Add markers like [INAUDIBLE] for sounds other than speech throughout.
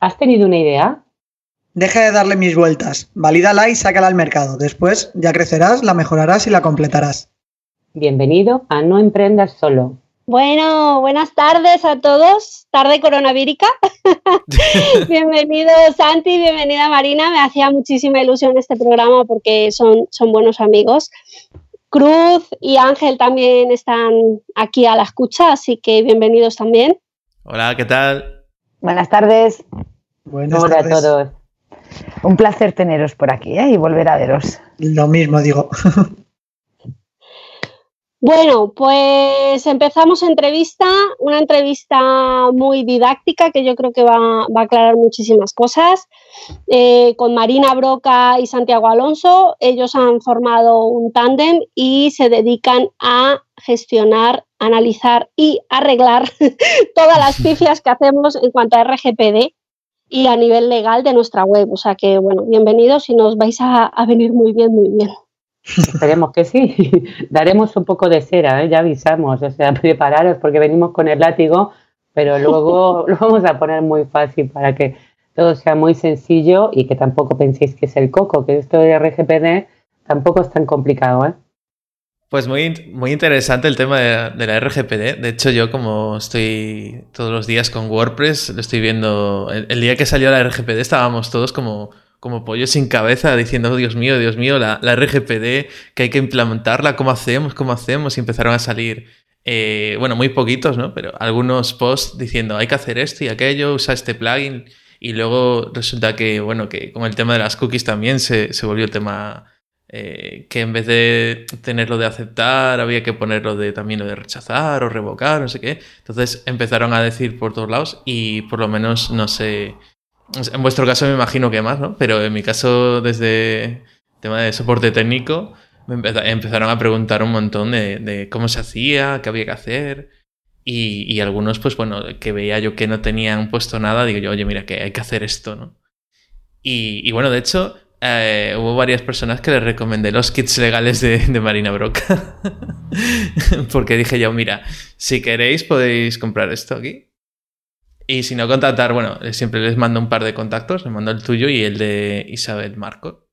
¿Has tenido una idea? Deja de darle mis vueltas. Valídala y sácala al mercado. Después ya crecerás, la mejorarás y la completarás. Bienvenido a No Emprendas Solo. Bueno, buenas tardes a todos. Tarde coronavírica. [LAUGHS] Bienvenido Santi, bienvenida Marina. Me hacía muchísima ilusión este programa porque son, son buenos amigos. Cruz y Ángel también están aquí a la escucha, así que bienvenidos también. Hola, ¿qué tal? Buenas tardes. Buenas Hola tardes. a todos. Un placer teneros por aquí ¿eh? y volver a veros. Lo mismo digo. [LAUGHS] Bueno, pues empezamos entrevista, una entrevista muy didáctica que yo creo que va, va a aclarar muchísimas cosas, eh, con Marina Broca y Santiago Alonso. Ellos han formado un tándem y se dedican a gestionar, analizar y arreglar [LAUGHS] todas las [LAUGHS] pifias que hacemos en cuanto a RGPD y a nivel legal de nuestra web. O sea que, bueno, bienvenidos y nos vais a, a venir muy bien, muy bien. Esperemos que sí. [LAUGHS] Daremos un poco de cera, ¿eh? ya avisamos. O sea, prepararos porque venimos con el látigo, pero luego lo vamos a poner muy fácil para que todo sea muy sencillo y que tampoco penséis que es el coco, que esto de RGPD tampoco es tan complicado. ¿eh? Pues muy, muy interesante el tema de de la, RGPD. De hecho, yo como estoy todos los días con WordPress, lo estoy viendo. El, el día que salió la RGPD estábamos todos como, como pollos sin cabeza diciendo, oh, Dios mío, Dios mío, la, la, RGPD, que hay que implementarla, ¿cómo hacemos? ¿Cómo hacemos? Y empezaron a salir, eh, bueno, muy poquitos, ¿no? Pero algunos posts diciendo, hay que hacer esto y aquello, usa este plugin. Y luego resulta que, bueno, que con el tema de las cookies también se, se volvió el tema eh, que en vez de tenerlo de aceptar, había que ponerlo de también lo de rechazar o revocar, no sé qué. Entonces empezaron a decir por todos lados y por lo menos no sé. En vuestro caso me imagino que más, ¿no? Pero en mi caso, desde tema de soporte técnico, me empezaron a preguntar un montón de, de cómo se hacía, qué había que hacer. Y, y, algunos, pues bueno, que veía yo que no tenían puesto nada, digo yo, oye, mira, que hay que hacer esto, ¿no? Y, y bueno, de hecho, eh, hubo varias personas que les recomendé los kits legales de, Marina Broca. [LAUGHS] Porque dije yo, mira, si queréis podéis comprar esto aquí. Y si no, contactar, bueno, siempre les mando un par de contactos, les mando el tuyo y el de Isabel Marco,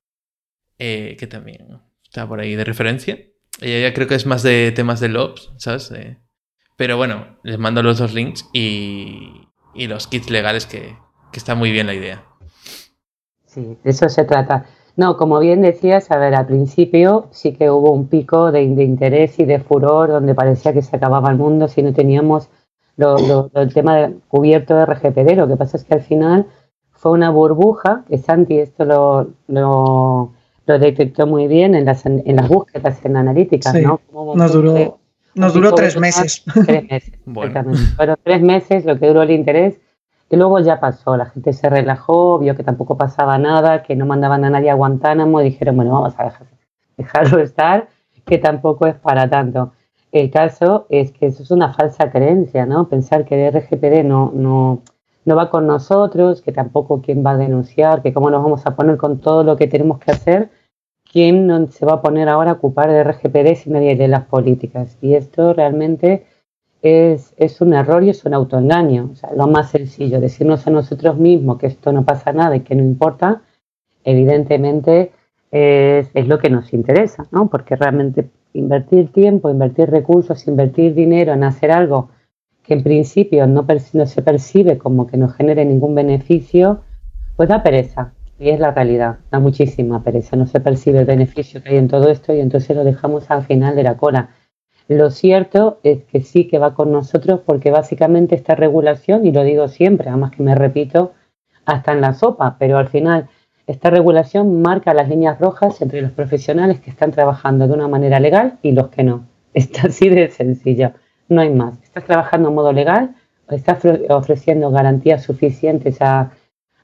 eh, que también está por ahí de referencia. Ella ya creo que es más de temas de LOPS, ¿sabes? Eh, pero bueno, les mando los dos links y, y los kits legales que, que está muy bien la idea. Sí, de eso se trata. No, como bien decías, a ver, al principio sí que hubo un pico de, de interés y de furor donde parecía que se acababa el mundo si no teníamos lo, lo, lo, el tema de, cubierto de RGPD. Lo que pasa es que al final fue una burbuja, que Santi esto lo, detectó muy bien en las, en las búsquedas en analíticas, sí, ¿no? Nos duró, nos duró tres meses. Tres meses, [LAUGHS] bueno. Fueron tres meses lo que duró el interés y luego ya pasó, la gente se relajó, vio que tampoco pasaba nada, que no mandaban a nadie a Guantánamo y dijeron, bueno, vamos a dejar, [LAUGHS] dejarlo estar, que tampoco es para tanto. El caso es que eso es una falsa creencia, ¿no? Pensar que el RGPD no, no, no va con nosotros, que tampoco quién va a denunciar, que cómo nos vamos a poner con todo lo que tenemos que hacer, quién se va a poner ahora a ocupar de RGPD si nadie lee las políticas. Y esto realmente es, es, un error y es un autoengaño. O sea, lo más sencillo, decirnos a nosotros mismos que esto no pasa nada y que no importa, evidentemente es, es lo que nos interesa, ¿no? Porque realmente invertir tiempo, invertir recursos, invertir dinero en hacer algo que en principio no, no se percibe como que nos genere ningún beneficio, pues da pereza. Y es la realidad, da muchísima pereza. No se percibe el beneficio que hay en todo esto y entonces lo dejamos al final de la cola. Lo cierto es que sí que va con nosotros porque básicamente esta regulación, y lo digo siempre, además que me repito, hasta en la sopa, pero al final esta regulación marca las líneas rojas entre los profesionales que están trabajando de una manera legal y los que no. [LAUGHS] Está así de sencillo, no hay más. Estás trabajando en modo legal, estás ofreciendo garantías suficientes a,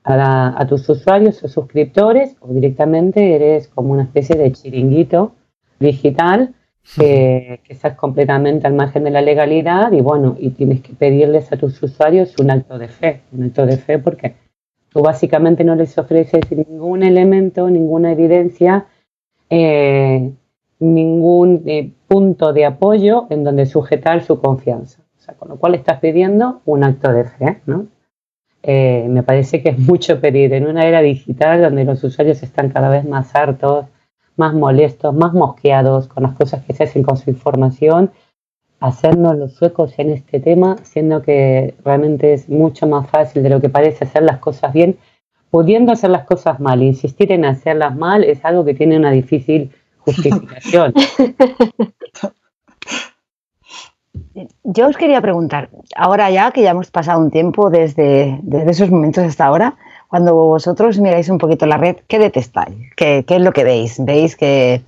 a, tus usuarios o suscriptores o directamente eres como una especie de chiringuito digital que, que, estás completamente al margen de la legalidad y bueno, y tienes que pedirles a tus usuarios un acto de fe, un acto de fe porque tú básicamente no les ofreces ningún elemento, ninguna evidencia, eh, ningún eh, punto de apoyo en donde sujetar su confianza. O sea, con lo cual estás pidiendo un acto de fe, ¿no? eh, me parece que es mucho pedir en una era digital donde los usuarios están cada vez más hartos, más molestos, más mosqueados con las cosas que se hacen con su información, hacernos los suecos en este tema, siendo que realmente es mucho más fácil de lo que parece hacer las cosas bien, pudiendo hacer las cosas mal. Insistir en hacerlas mal es algo que tiene una difícil justificación. [LAUGHS] Yo os quería preguntar, ahora ya que ya hemos pasado un tiempo desde, desde esos momentos hasta ahora, cuando vosotros miráis un poquito la red, ¿qué detestáis? ¿Qué, qué es lo que veis? ¿Veis que,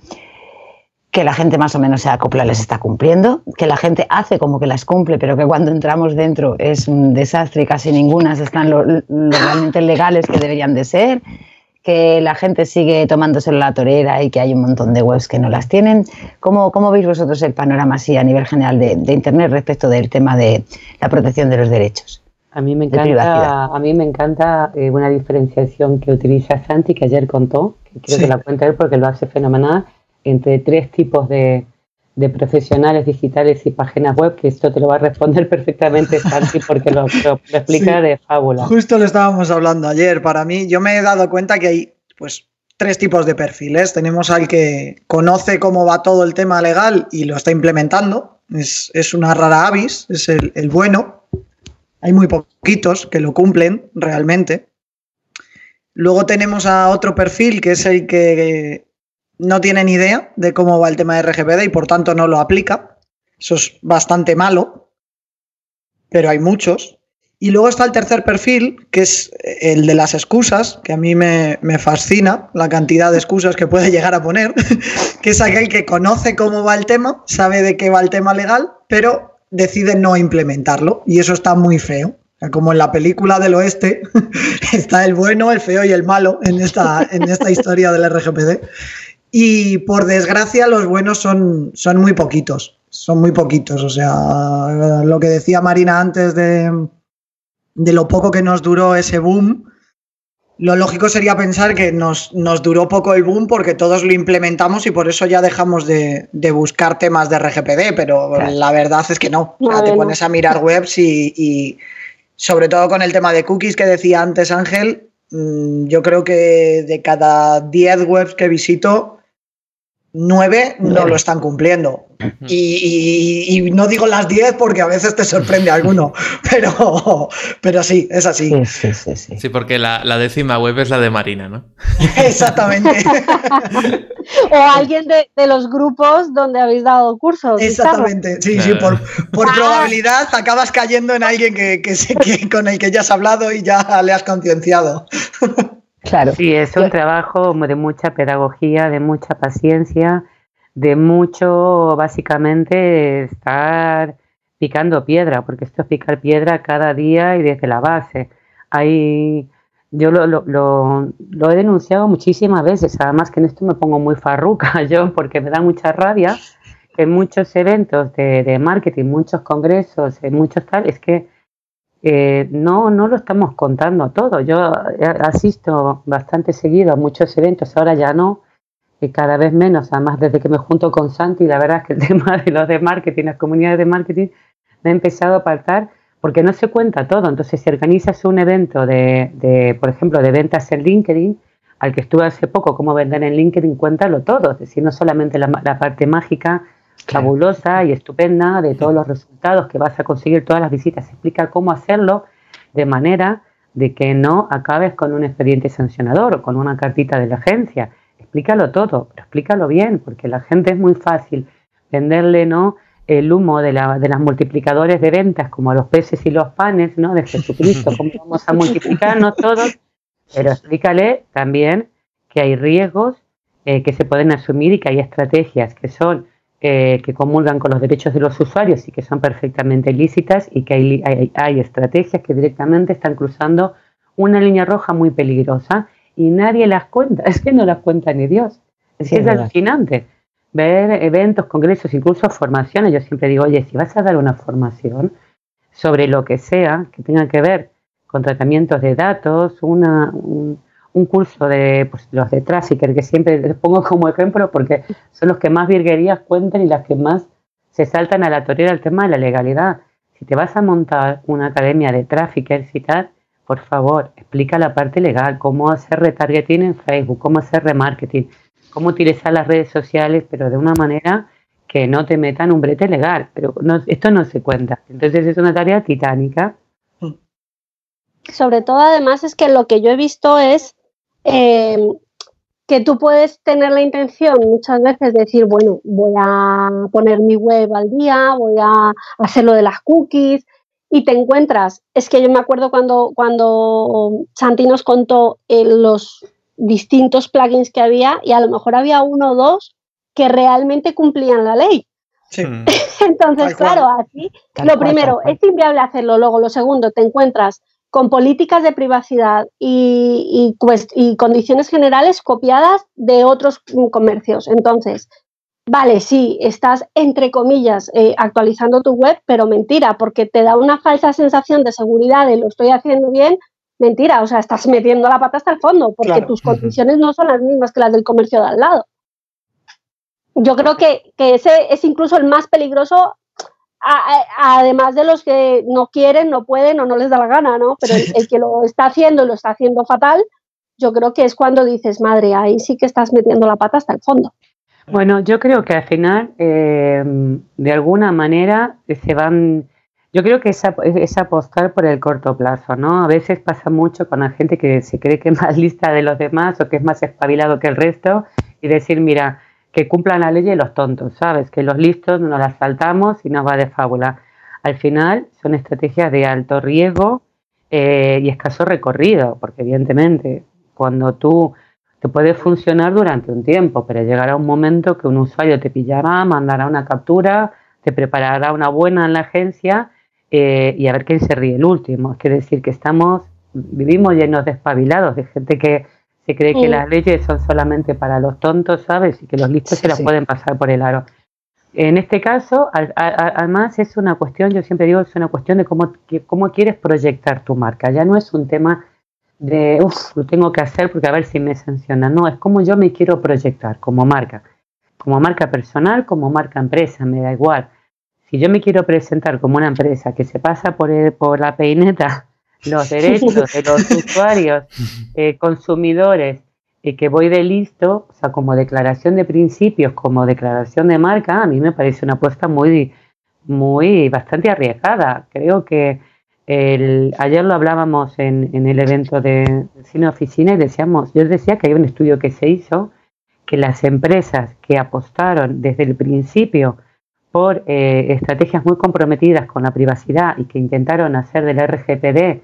que la gente más o menos se acopla, les está cumpliendo? ¿Que la gente hace como que las cumple, pero que cuando entramos dentro es un desastre y casi ninguna están lo, realmente legales que deberían de ser? que la gente sigue tomándose la torera y que hay un montón de webs que no las tienen. ¿Cómo, cómo veis vosotros el panorama así a nivel general de, Internet respecto del tema de la protección de los derechos? A mí me encanta, a mí me encanta eh, una diferenciación que utiliza Santi, que ayer contó, que creo sí. que la cuenta él porque lo hace fenomenal, entre tres tipos de, de profesionales digitales y páginas web, que esto te lo va a responder [LAUGHS] perfectamente Santi porque lo, lo, lo explica sí, de fábula. Justo lo estábamos hablando ayer. Para mí, yo me he dado cuenta que hay pues tres tipos de perfiles. Tenemos al que conoce cómo va todo el tema legal y lo está implementando. Es, es una rara avis, es el, el bueno. Hay muy poquitos que lo cumplen realmente. Luego tenemos a otro perfil que es el que no tiene ni idea de cómo va el tema de RGPD y por tanto no lo aplica. Eso es bastante malo, pero hay muchos. Y luego está el tercer perfil, que es el de las excusas, que a mí me, me fascina la cantidad de excusas que puede llegar a poner, [LAUGHS] que es aquel que conoce cómo va el tema, sabe de qué va el tema legal, pero decide no implementarlo. Y eso está muy feo. Como en la película del oeste, [LAUGHS] está el bueno, el feo y el malo en esta, en esta historia del RGPD. Y por desgracia, los buenos son, son muy poquitos. Son muy poquitos. O sea, lo que decía Marina antes de, de lo poco que nos duró ese boom, lo lógico sería pensar que nos, nos, duró poco el boom porque todos lo implementamos y por eso ya dejamos de, de buscar temas de RGPD, pero claro. la verdad es que no. O sea, te pones a mirar webs y, y, sobre todo con el tema de cookies que decía antes Ángel, mm, yo creo que de cada 10 webs que visito, nueve no lo están cumpliendo. Y, y, y, no digo las diez porque a veces te sorprende alguno, [LAUGHS] pero, pero sí, es así. Sí, sí, sí, sí. sí porque la, la, décima web es la de Marina, ¿no? [LAUGHS] Exactamente. [LAUGHS] o alguien de, de, los grupos donde habéis dado cursos. Exactamente, sí, claro. sí, por, por ah. probabilidad acabas cayendo en alguien que, que, que, con el que ya has hablado y ya le has concienciado. Claro. Sí, es un trabajo de mucha pedagogía, de mucha paciencia, de mucho, básicamente, estar picando piedra, porque esto es picar piedra cada día y desde la base. Hay, yo lo, lo, lo, lo he denunciado muchísimas veces, además que en esto me pongo muy farruca [LAUGHS] yo, porque me da mucha rabia que en muchos eventos de, de marketing, muchos congresos, en muchos tal, es que eh, no, no lo estamos contando todo. Yo asisto bastante seguido a muchos eventos, ahora ya no, y cada vez menos, además desde que me junto con Santi, la verdad es que el [LAUGHS] tema de los de marketing, las comunidades de marketing, me ha empezado a apartar porque no se cuenta todo. Entonces, si organizas un evento de, de, por ejemplo, de ventas en LinkedIn, al que estuve hace poco, cómo vender en LinkedIn, cuéntalo todo, es decir, no solamente la, la parte mágica, fabulosa y estupenda de todos los resultados que vas a conseguir, todas las visitas. Explica cómo hacerlo de manera de que no acabes con un expediente sancionador o con una cartita de la agencia. Explícalo todo, pero explícalo bien, porque la gente es muy fácil venderle no el humo de, la, de las multiplicadores de ventas como los peces y los panes ¿no? de Jesucristo, cómo vamos a multiplicarnos todos, pero explícale también que hay riesgos eh, que se pueden asumir y que hay estrategias que son eh, que comulgan con los derechos de los usuarios y que son perfectamente lícitas y que hay, hay, hay, estrategias que directamente están cruzando una línea roja muy peligrosa y nadie las cuenta, [LAUGHS] es que no las cuenta ni Dios. Es que es, es alucinante ver eventos, congresos, incluso formaciones. Yo siempre digo, oye, si vas a dar una formación sobre lo que sea que tenga que ver con tratamientos de datos, una, un, un curso de pues, los de Trafficker, que siempre les pongo como ejemplo porque son los que más virguerías cuentan y las que más se saltan a la torera el tema de la legalidad. Si te vas a montar una academia de Traffickers y tal, por favor, explica la parte legal, cómo hacer retargeting en Facebook, cómo hacer remarketing, cómo utilizar las redes sociales, pero de una manera que no te metan un brete legal. Pero esto no se cuenta. Entonces es una tarea titánica. Sobre todo, además, es que lo que yo he visto es eh, que tú puedes tener la intención muchas veces de decir, bueno, voy a poner mi web al día, voy a hacer lo de las cookies, y te encuentras, es que yo me acuerdo cuando, cuando Santi nos contó eh, los distintos plugins que había y a lo mejor había uno o dos que realmente cumplían la ley. [LAUGHS] Entonces, claro, así, lo primero, es inviable hacerlo. Luego, lo segundo, te encuentras con políticas de privacidad y, pues, y condiciones generales copiadas de otros comercios. Entonces, vale, sí, estás entre comillas eh, actualizando tu web, pero mentira, porque te da una falsa sensación de seguridad de lo estoy haciendo bien. Mentira, o sea, estás metiendo la pata hasta el fondo, porque tus condiciones no son las mismas que las del comercio de al lado. Yo creo que, ese es incluso el más peligroso además de los que no quieren, no pueden o no les da la gana, ¿no? Pero el, que lo está haciendo y lo está haciendo fatal, yo creo que es cuando dices, madre, ahí sí que estás metiendo la pata hasta el fondo. Bueno, yo creo que al final, eh, de alguna manera, se van. Yo creo que es, es, apostar por el corto plazo, ¿no? A veces pasa mucho con la gente que se cree que es más [LAUGHS] lista de los demás o que es más espabilado que el resto y decir, mira, que cumplan la ley de los tontos, ¿sabes? Que los listos nos las saltamos y nos va de fábula. Al final son estrategias de alto riesgo eh, y escaso recorrido, porque evidentemente cuando tú te puede funcionar durante un tiempo, pero llegará un momento que un usuario te pillará, mandará una captura, te preparará una buena en la agencia eh, y a ver quién se ríe el último. Es decir, que estamos, vivimos llenos de espabilados, de gente que se cree que las leyes son solamente para los tontos, ¿sabes? Y que los listos se las pueden pasar por el aro. En este caso, además es una cuestión, yo siempre digo, es una cuestión de cómo, cómo quieres proyectar tu marca. Ya no es un tema de, uff, lo tengo que hacer porque a ver si me sancionan. No, es como yo me quiero proyectar como marca. Como marca personal, como marca empresa, me da igual. Si yo me quiero presentar como una empresa que se pasa por, por la peineta los [LAUGHS] derechos de los usuarios, [LAUGHS] eh, consumidores, y que voy de listo, o sea, como declaración de principios, como declaración de marca, a mí me parece una apuesta muy, muy, bastante arriesgada. Creo que ayer lo hablábamos en, el evento de cine oficina y decíamos, yo decía que hay un estudio que se hizo que las empresas que apostaron desde el principio por eh, estrategias muy comprometidas con la privacidad y que intentaron hacer del RGPD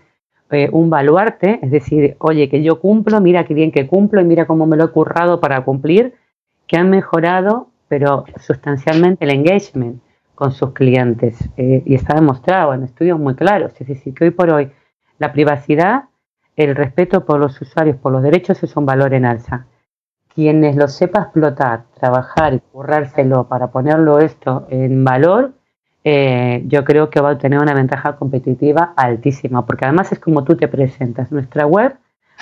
eh, un baluarte, es decir, oye, que yo cumplo, mira qué bien que cumplo y mira cómo me lo he currado para cumplir, que han mejorado, pero sustancialmente el engagement con sus clientes. Eh, y está demostrado en estudios muy claros. Es decir, que hoy por hoy la privacidad, el respeto por los usuarios, por los derechos, es un valor en alza. Quienes lo sepa explotar, trabajar y currárselo para ponerlo esto en valor, eh, yo creo que va a tener una ventaja competitiva altísima, porque además es como tú te presentas. Nuestra web,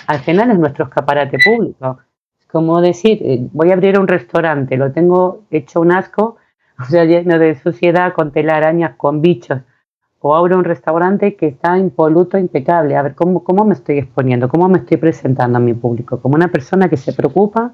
al final, es nuestro escaparate público. Es como decir, eh, voy a abrir un restaurante, lo tengo hecho un asco, [LAUGHS] o sea, lleno de suciedad, con telarañas, con bichos. O abro un restaurante que está impoluto, impecable. A ver, ¿cómo, ¿cómo me estoy exponiendo? ¿Cómo me estoy presentando a mi público? ¿Como una persona que se preocupa,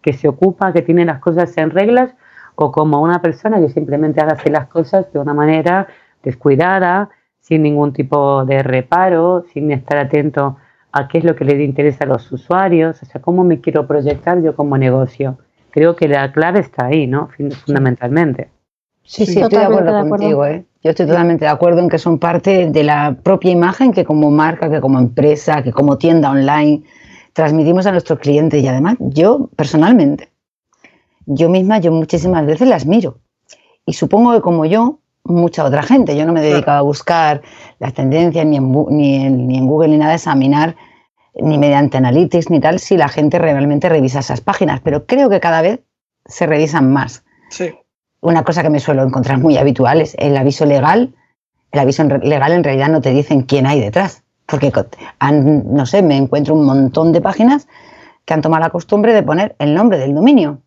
que se ocupa, que tiene las cosas en reglas? ¿O como una persona que simplemente hace las cosas de una manera descuidada, sin ningún tipo de reparo, sin estar atento a qué es lo que le interesa a los usuarios? O sea, ¿cómo me quiero proyectar yo como negocio? creo que la clave está ahí, ¿no? Fundamentalmente. Sí, sí, estoy de acuerdo, contigo, ¿eh? Yo estoy totalmente de acuerdo en que son parte de la propia imagen que como marca, que como empresa, que como tienda online transmitimos a nuestros clientes y además yo personalmente, yo misma, yo muchísimas veces las miro y supongo que como yo, mucha otra gente, yo no me he dedicado a buscar las tendencias ni en, ni ni en Google ni nada, a examinar ni mediante analytics ni tal, si la gente realmente revisa esas páginas, pero creo que cada vez se revisan más. Sí. Una cosa que me suelo encontrar muy habitual es el aviso legal. El aviso legal en realidad no te dicen quién hay detrás, porque no sé, me encuentro un montón de páginas que han tomado la costumbre de poner el nombre del dominio.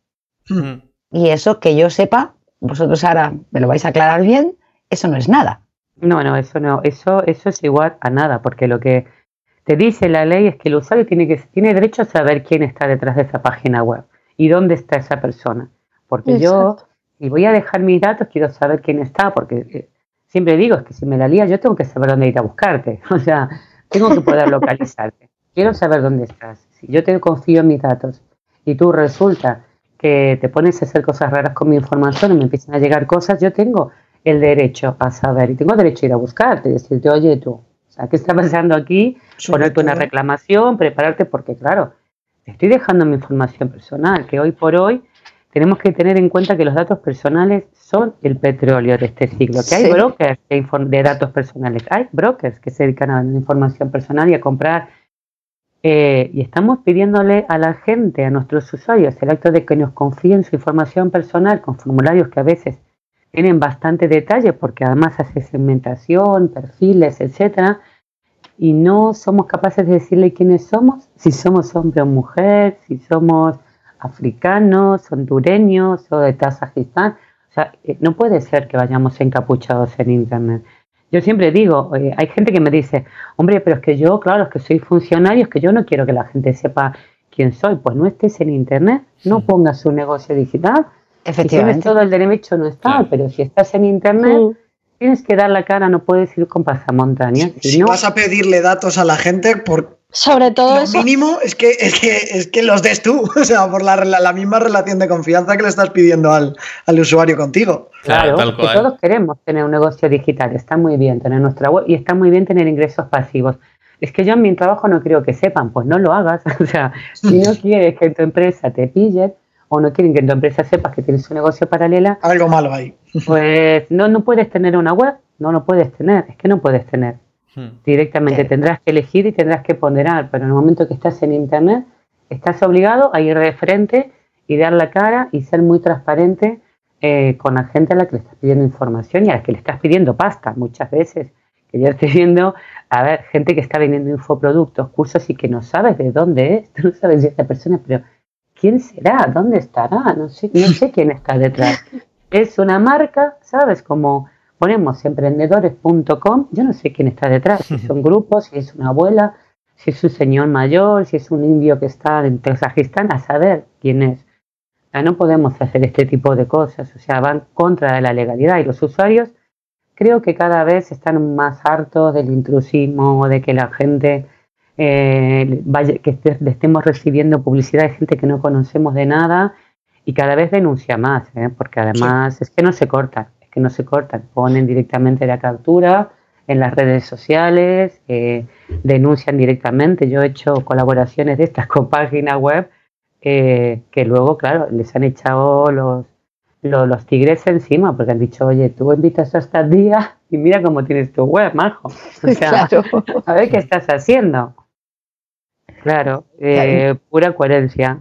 Hmm. Y eso que yo sepa, vosotros ahora me lo vais a aclarar bien, eso no es nada. No, no, eso no, eso, eso es igual a nada, porque lo que te dice la ley es que el usuario tiene, que, tiene derecho a saber quién está detrás de esa página web y dónde está esa persona. Porque yo, si voy a dejar mis datos, quiero saber quién está, porque eh, siempre digo, es que si me la lía, yo tengo que saber dónde ir a buscarte. [LAUGHS] O sea, tengo que poder localizarte. Quiero saber dónde estás. Si yo te confío en mis datos y tú resulta que te pones a hacer cosas raras con mi información y me empiezan a llegar cosas, yo tengo el derecho a saber y tengo derecho a ir a buscarte y decirte, oye tú, o sea, ¿qué está pasando aquí? Ponerte una reclamación, prepararte, porque claro, te estoy dejando mi información personal, que hoy por hoy tenemos que tener en cuenta que los datos personales son el petróleo de este siglo, que hay brokers de, de, datos personales, hay brokers que se dedican a la información personal y a comprar eh, y estamos pidiéndole a la gente, a nuestros usuarios, el acto de que nos confíen su información personal con formularios que a veces tienen bastante detalle porque además hace segmentación, perfiles, etcétera, y no somos capaces de decirle quiénes somos, si somos hombre o mujer, si somos africanos, hondureños o de Tazajistán. O sea, eh, no puede ser que vayamos encapuchados en Internet. Yo siempre digo, eh, hay gente que me dice, hombre, pero es que yo, claro, es que soy funcionario, es que yo no quiero que la gente sepa quién soy. Pues no estés en Internet, no pongas un negocio digital. Efectivamente. Si tienes todo el derecho, no está, pero si estás en Internet, tienes que dar la cara, no puedes ir con pasamontañas. Si, si vas a pedirle datos a la gente, por, sobre todo lo eso. mínimo es que, es, que, es que los des tú, [LAUGHS] o sea, por la, la, misma relación de confianza que le estás pidiendo al, al usuario contigo. Claro, todos queremos tener un negocio digital, está muy bien tener nuestra web y está muy bien tener ingresos pasivos. Es que yo en mi trabajo no creo que sepan, pues no lo hagas. [LAUGHS] O sea, si no [LAUGHS] quieres que tu empresa te pille o no quieren que tu empresa sepas que tienes un negocio paralela. Algo malo ahí. Pues no, no puedes tener una web, no lo puedes tener, es que no puedes tener. Hmm. Directamente tendrás que elegir y tendrás que ponderar, pero en el momento que estás en Internet, estás obligado a ir de frente y dar la cara y ser muy transparente eh, con la gente a la que le estás pidiendo información y a la que le estás pidiendo pasta muchas veces. Que yo estoy viendo, a ver, gente que está vendiendo infoproductos, cursos y que no sabes de dónde es, [LAUGHS] tú no sabes de esta persona, pero ¿quién será? ¿Dónde estará? No sé, no sé quién está detrás. [LAUGHS] Es una marca, ¿sabes? Como ponemos emprendedores.com, yo no sé quién está detrás, si son [LAUGHS] grupos, si es una abuela, si es un señor mayor, si es un indio que está en Kazajistán, a saber quién es. no podemos hacer este tipo de cosas, o sea, van contra de la legalidad y los usuarios creo que cada vez están más hartos del intrusismo, de que la gente eh, vaya, que estemos recibiendo publicidad de gente que no conocemos de nada y cada vez denuncia más, ¿eh? porque además es que no se corta que no se cortan, ponen directamente la captura en las redes sociales, eh, denuncian directamente. Yo he hecho colaboraciones de estas [LAUGHS] con páginas web que luego, claro, les han echado los, los, tigres encima porque han dicho, oye, tú invitas a esta día y mira cómo tienes tu web, majo. [LAUGHS] O sea, [LAUGHS] a ver qué estás haciendo. Claro, eh, pura coherencia.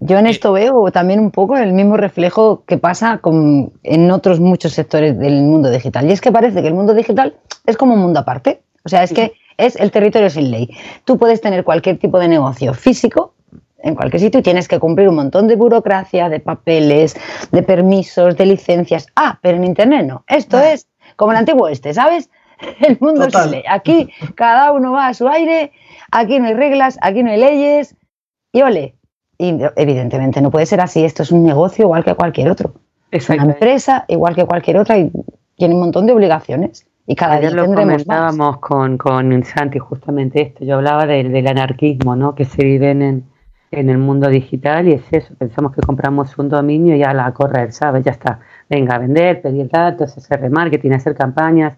Yo en esto veo también un poco el mismo reflejo que pasa con, en otros muchos sectores del mundo digital. Y es que parece que el mundo digital es como un mundo aparte. O sea, es que es el territorio sin ley. Tú puedes tener cualquier tipo de negocio físico en cualquier sitio y tienes que cumplir un montón de burocracia, de papeles, de permisos, de licencias. Ah, pero en Internet no. Esto ah. es como el antiguo este, ¿sabes? [LAUGHS] El mundo sin ley. Aquí cada uno va a su aire, aquí no hay reglas, aquí no hay leyes. Y ole, y evidentemente no puede ser así. Esto es un negocio igual que cualquier otro. Es una empresa igual que cualquier otra y tiene un montón de obligaciones. Y cada día lo comentábamos Con, con Santi justamente esto. Yo hablaba del anarquismo ¿no? que se vive en, en el mundo digital y es eso. Pensamos que compramos un dominio y ya la a correr, ¿sabes? Ya está. Venga a vender, pedir datos, hacer remarketing, hacer campañas.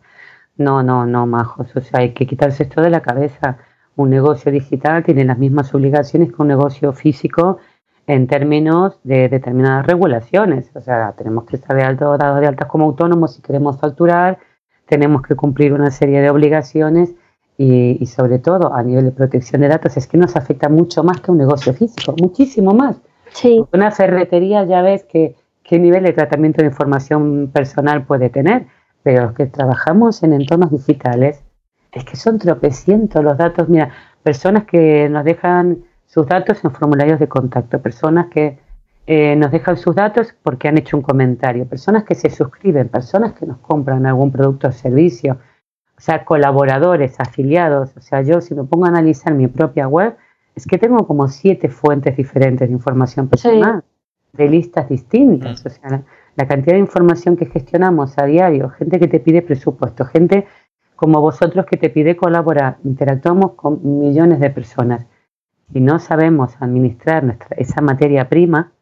No, no, no, majos. O sea, hay que quitarse esto de la cabeza un negocio digital tiene las mismas obligaciones que un negocio físico en términos de determinadas regulaciones. O sea, tenemos que estar de alto dado de altas como autónomos si queremos facturar, tenemos que cumplir una serie de obligaciones y, sobre todo a nivel de protección de datos es que nos afecta mucho más que un negocio físico, muchísimo más. Sí. Una ferretería ya ves que qué nivel de tratamiento de información personal puede tener, pero los que trabajamos en entornos digitales es que son tropecientos los datos. Mira, personas que nos dejan sus datos en formularios de contacto, personas que eh, nos dejan sus datos porque han hecho un comentario, personas que se suscriben, personas que nos compran algún producto o servicio. o sea, colaboradores, afiliados. O sea, yo si me pongo a analizar mi propia web, es que tengo como siete fuentes diferentes de información personal, de listas distintas. O sea, la, cantidad de información que gestionamos a diario, gente que te pide presupuesto, gente como vosotros que te pide colaborar, interactuamos con millones de personas. y no sabemos administrar nuestra, esa materia prima,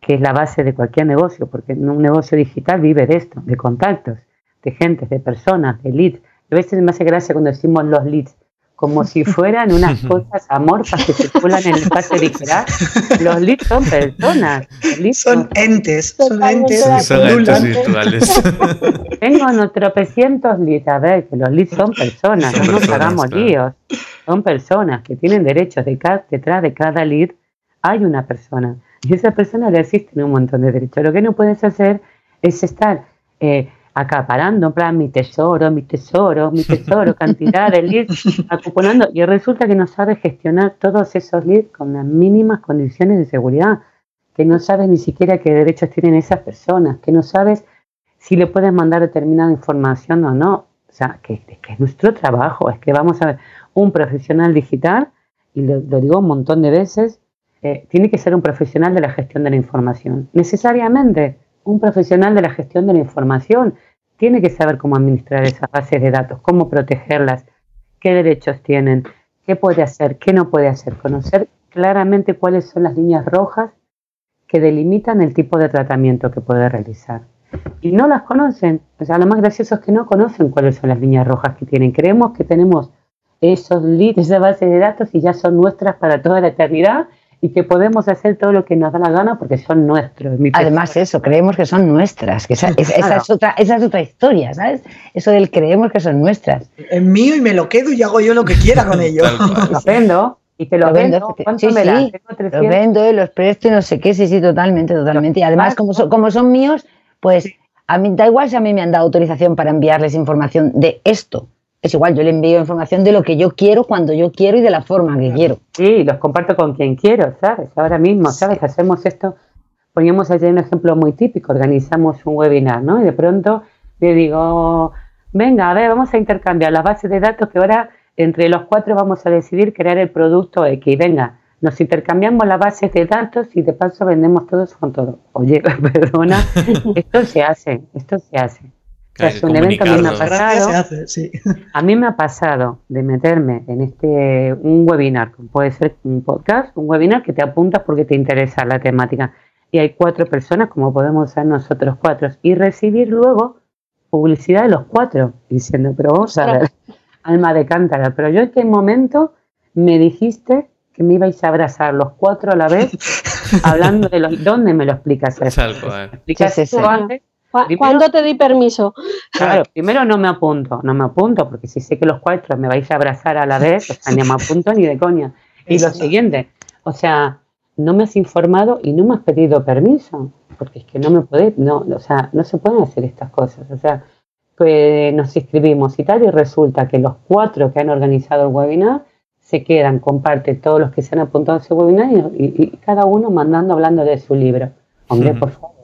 que es la base de cualquier negocio, porque un negocio digital vive de esto, de contactos, de gente, de personas, de leads. A veces me hace gracia cuando decimos los leads, como si fueran unas [LAUGHS] cosas amorfas que circulan en el espacio digital. Los leads son personas. son, entes, son entes. son entes virtuales. [LAUGHS] Tengo tropecientos leads. A ver, que los leads son personas, no nos hagamos líos. Son personas que tienen derechos. De detrás de cada lead hay una persona. Y esa persona le asisten un montón de derechos. Lo que no puedes hacer es estar eh, acaparando, en plan, mi tesoro, mi tesoro, mi tesoro, cantidad de leads, [LAUGHS] acuponando, y resulta que no sabes gestionar todos esos leads con las mínimas condiciones de seguridad, que no sabes ni siquiera qué derechos tienen esas personas, que no sabes si le puedes mandar determinada información o no. O sea, que, que es nuestro trabajo, es que vamos a ver, un profesional digital, y lo, digo un montón de veces, eh, tiene que ser un profesional de la gestión de la información, necesariamente un profesional de la gestión de la información tiene que saber cómo administrar esas bases de datos, cómo protegerlas, qué derechos tienen, qué puede hacer, qué no puede hacer, conocer claramente cuáles son las líneas rojas que delimitan el tipo de tratamiento que puede realizar. Y no las conocen, o sea, lo más gracioso es que no conocen cuáles son las líneas rojas que tienen. Creemos que tenemos esos leads, esa base de datos y ya son nuestras para toda la eternidad y que podemos hacer todo lo que nos da la gana porque son nuestros. Además eso, creemos que son nuestras, que esa, es otra, esa es otra historia, ¿sabes? Eso del creemos que son nuestras. Es mío y me lo quedo y hago yo lo que quiera con [LAUGHS] ello. lo vendo y te lo, vendo. ¿Cuánto me sí, Los vendo, los presto y no sé qué, sí, sí, totalmente, totalmente. Y además, como son, como son míos, pues a mí da igual si a mí me han dado autorización para enviarles información de esto es igual, yo le envío información de lo que yo quiero, cuando yo quiero y de la forma que quiero. Sí, los comparto con quien quiero, ¿sabes? Ahora mismo, ¿sabes? Hacemos esto, poníamos ayer un ejemplo muy típico, organizamos un webinar, ¿no? Y de pronto le digo, venga, a ver, vamos a intercambiar las bases de datos que ahora entre los cuatro vamos a decidir crear el producto X. Venga, nos intercambiamos las bases de datos y de paso vendemos todos con todo. Oye, [LAUGHS] perdona, [LAUGHS] esto se hace, esto se hace un evento a mí me ha pasado. [LAUGHS] A mí me ha pasado de meterme en este un webinar, puede ser un podcast, un webinar que te apuntas porque te interesa la temática. Y hay cuatro personas, como podemos ser nosotros cuatro, y recibir luego publicidad de los cuatro, diciendo, pero vamos a ver, [LAUGHS] alma de cántara, pero yo en qué momento me dijiste que me ibais a abrazar los cuatro a la vez, [LAUGHS] hablando de los, ¿dónde me lo explicas eso? ¿Explicas eso antes? ¿Cuándo te di permiso? Claro, [LAUGHS] primero no me apunto, no me apunto, porque si sé que los cuatro me vais a abrazar a la vez, o sea, ni me apunto ni de coña. Y lo siguiente, o sea, no me has informado y no me has pedido permiso, porque es que no me puede, no, o sea, no se pueden hacer estas cosas. O sea, que nos inscribimos y tal, y resulta que los cuatro que han organizado el webinar se quedan, comparten todos los que se han apuntado a ese webinar y, cada uno mandando, hablando de su libro. Hombre, por favor.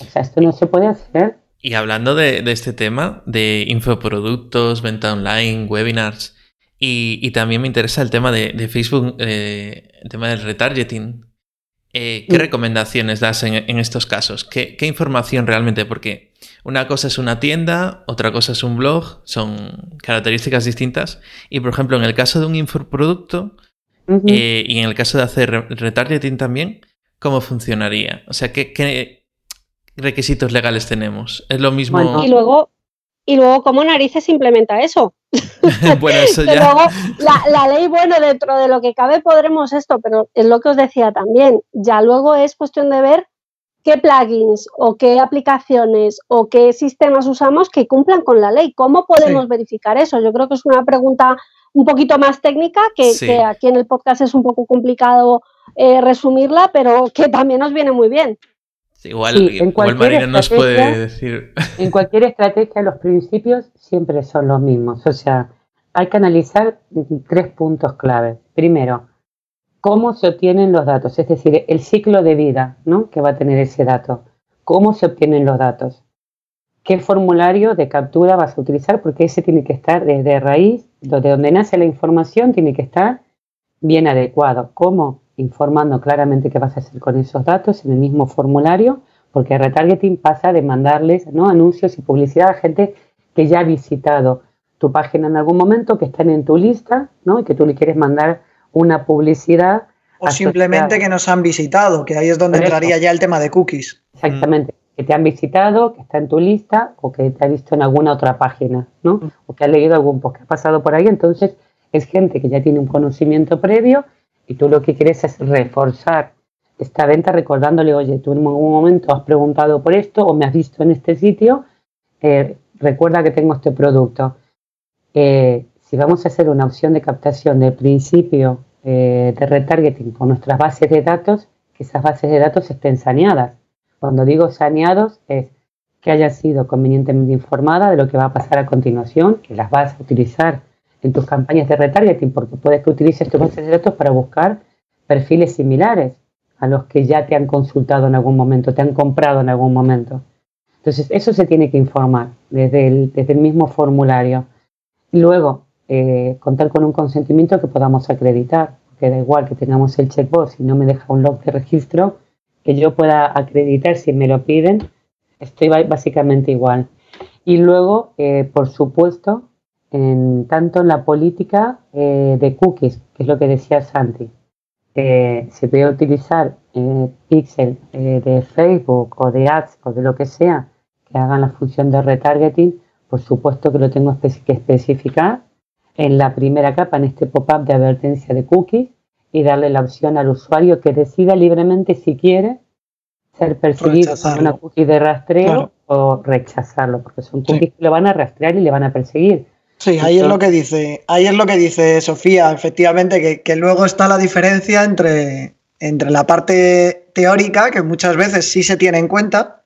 O sea, esto no se puede hacer. Y hablando de, este tema, de infoproductos, venta online, webinars, y, también me interesa el tema de, Facebook, eh, el tema del retargeting. Eh, ¿Qué recomendaciones das en, estos casos? ¿Qué, información realmente? Porque una cosa es una tienda, otra cosa es un blog, son características distintas. Y por ejemplo, en el caso de un infoproducto eh, y en el caso de hacer retargeting también, ¿cómo funcionaría? O sea, ¿qué, qué requisitos legales tenemos? Es lo mismo. y luego, y luego ¿cómo narices implementa eso? [LAUGHS] bueno, eso [LAUGHS] ya. Luego, la, ley, bueno, dentro de lo que cabe podremos esto, pero es lo que os decía también. Ya luego es cuestión de ver qué plugins o qué aplicaciones o qué sistemas usamos que cumplan con la ley. ¿Cómo podemos verificar eso? Yo creo que es una pregunta un poquito más técnica, que, aquí en el podcast es un poco complicado eh, resumirla, pero que también nos viene muy bien igual, Marina nos puede decir. En cualquier estrategia, los principios siempre son los mismos. O sea, hay que analizar tres puntos clave. Primero, cómo se obtienen los datos, es decir, el ciclo de vida ¿no? que va a tener ese dato. ¿Cómo se obtienen los datos? qué formulario de captura vas a utilizar, porque ese tiene que estar desde raíz, de donde nace la información, tiene que estar bien adecuado. ¿Cómo? Informando claramente qué vas a hacer con esos datos en el mismo formulario, porque retargeting pasa de mandarles ¿no? anuncios y publicidad a gente que ya ha visitado tu página en algún momento, que están en tu lista, ¿no? y que tú le quieres mandar una publicidad. O simplemente que nos han visitado, que ahí es donde entraría ya el tema de cookies. Exactamente que te han visitado, que está en tu lista o que te ha visto en alguna otra página, ¿no? Mm. O que ha leído algún post que ha pasado por ahí. Entonces, es gente que ya tiene un conocimiento previo y tú lo que quieres es reforzar esta venta recordándole, oye, tú en algún momento has preguntado por esto o me has visto en este sitio, eh, recuerda que tengo este producto. Eh, si vamos a hacer una opción de captación de principio eh, de retargeting con nuestras bases de datos, que esas bases de datos estén saneadas cuando digo saneados es que haya sido convenientemente informada de lo que va a pasar a continuación, que las vas a utilizar en tus campañas de retargeting, porque puedes que utilices tus bases de datos para buscar perfiles similares a los que ya te han consultado en algún momento, te han comprado en algún momento. Entonces, eso se tiene que informar desde el, desde el mismo formulario. Luego, eh, contar con un consentimiento que podamos acreditar, que da igual que tengamos el checkbox si no me deja un log de registro, que yo pueda acreditar si me lo piden, estoy básicamente igual. Y luego, eh, por supuesto, en, tanto en la política eh, de cookies, que es lo que decía Santi, eh, se puede utilizar pixel de Facebook o de ads o de lo que sea que hagan la función de retargeting, por supuesto que lo tengo que especificar en la primera capa, en este pop-up de advertencia de cookies, y darle la opción al usuario que decida libremente si quiere ser perseguido por una cookie de rastreo o rechazarlo, porque son cookies que lo van a rastrear y le van a perseguir. Sí, ahí es lo que dice, ahí es lo que dice Sofía, efectivamente, que, que, luego está la diferencia entre, entre la parte teórica, que muchas veces sí se tiene en cuenta,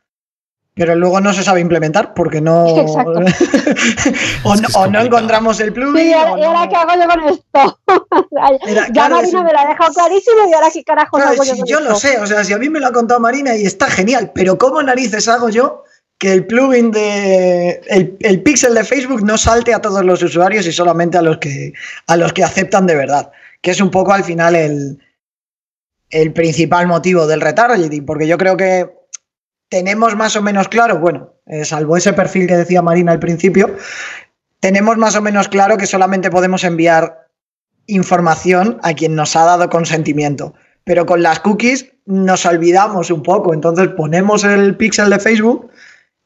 pero luego no se sabe implementar porque no. [LAUGHS] [LAUGHS] o, no encontramos el plugin. y ahora, qué hago yo con esto? [LAUGHS] ya Marina me lo ha dejado clarísimo y ahora qué carajo hago yo con Yo lo sé, o sea, si a mí me lo ha contado Marina y está genial, pero ¿cómo narices hago yo que el plugin de. el, el pixel de Facebook no salte a todos los usuarios y solamente a los que, a los que aceptan de verdad? Que es un poco al final el, el principal motivo del retargeting, porque yo creo que tenemos más o menos claro, bueno, eh, salvo ese perfil que decía Marina al principio, tenemos más o menos claro que solamente podemos enviar información a quien nos ha dado consentimiento. Pero con las cookies nos olvidamos un poco, entonces ponemos el pixel de Facebook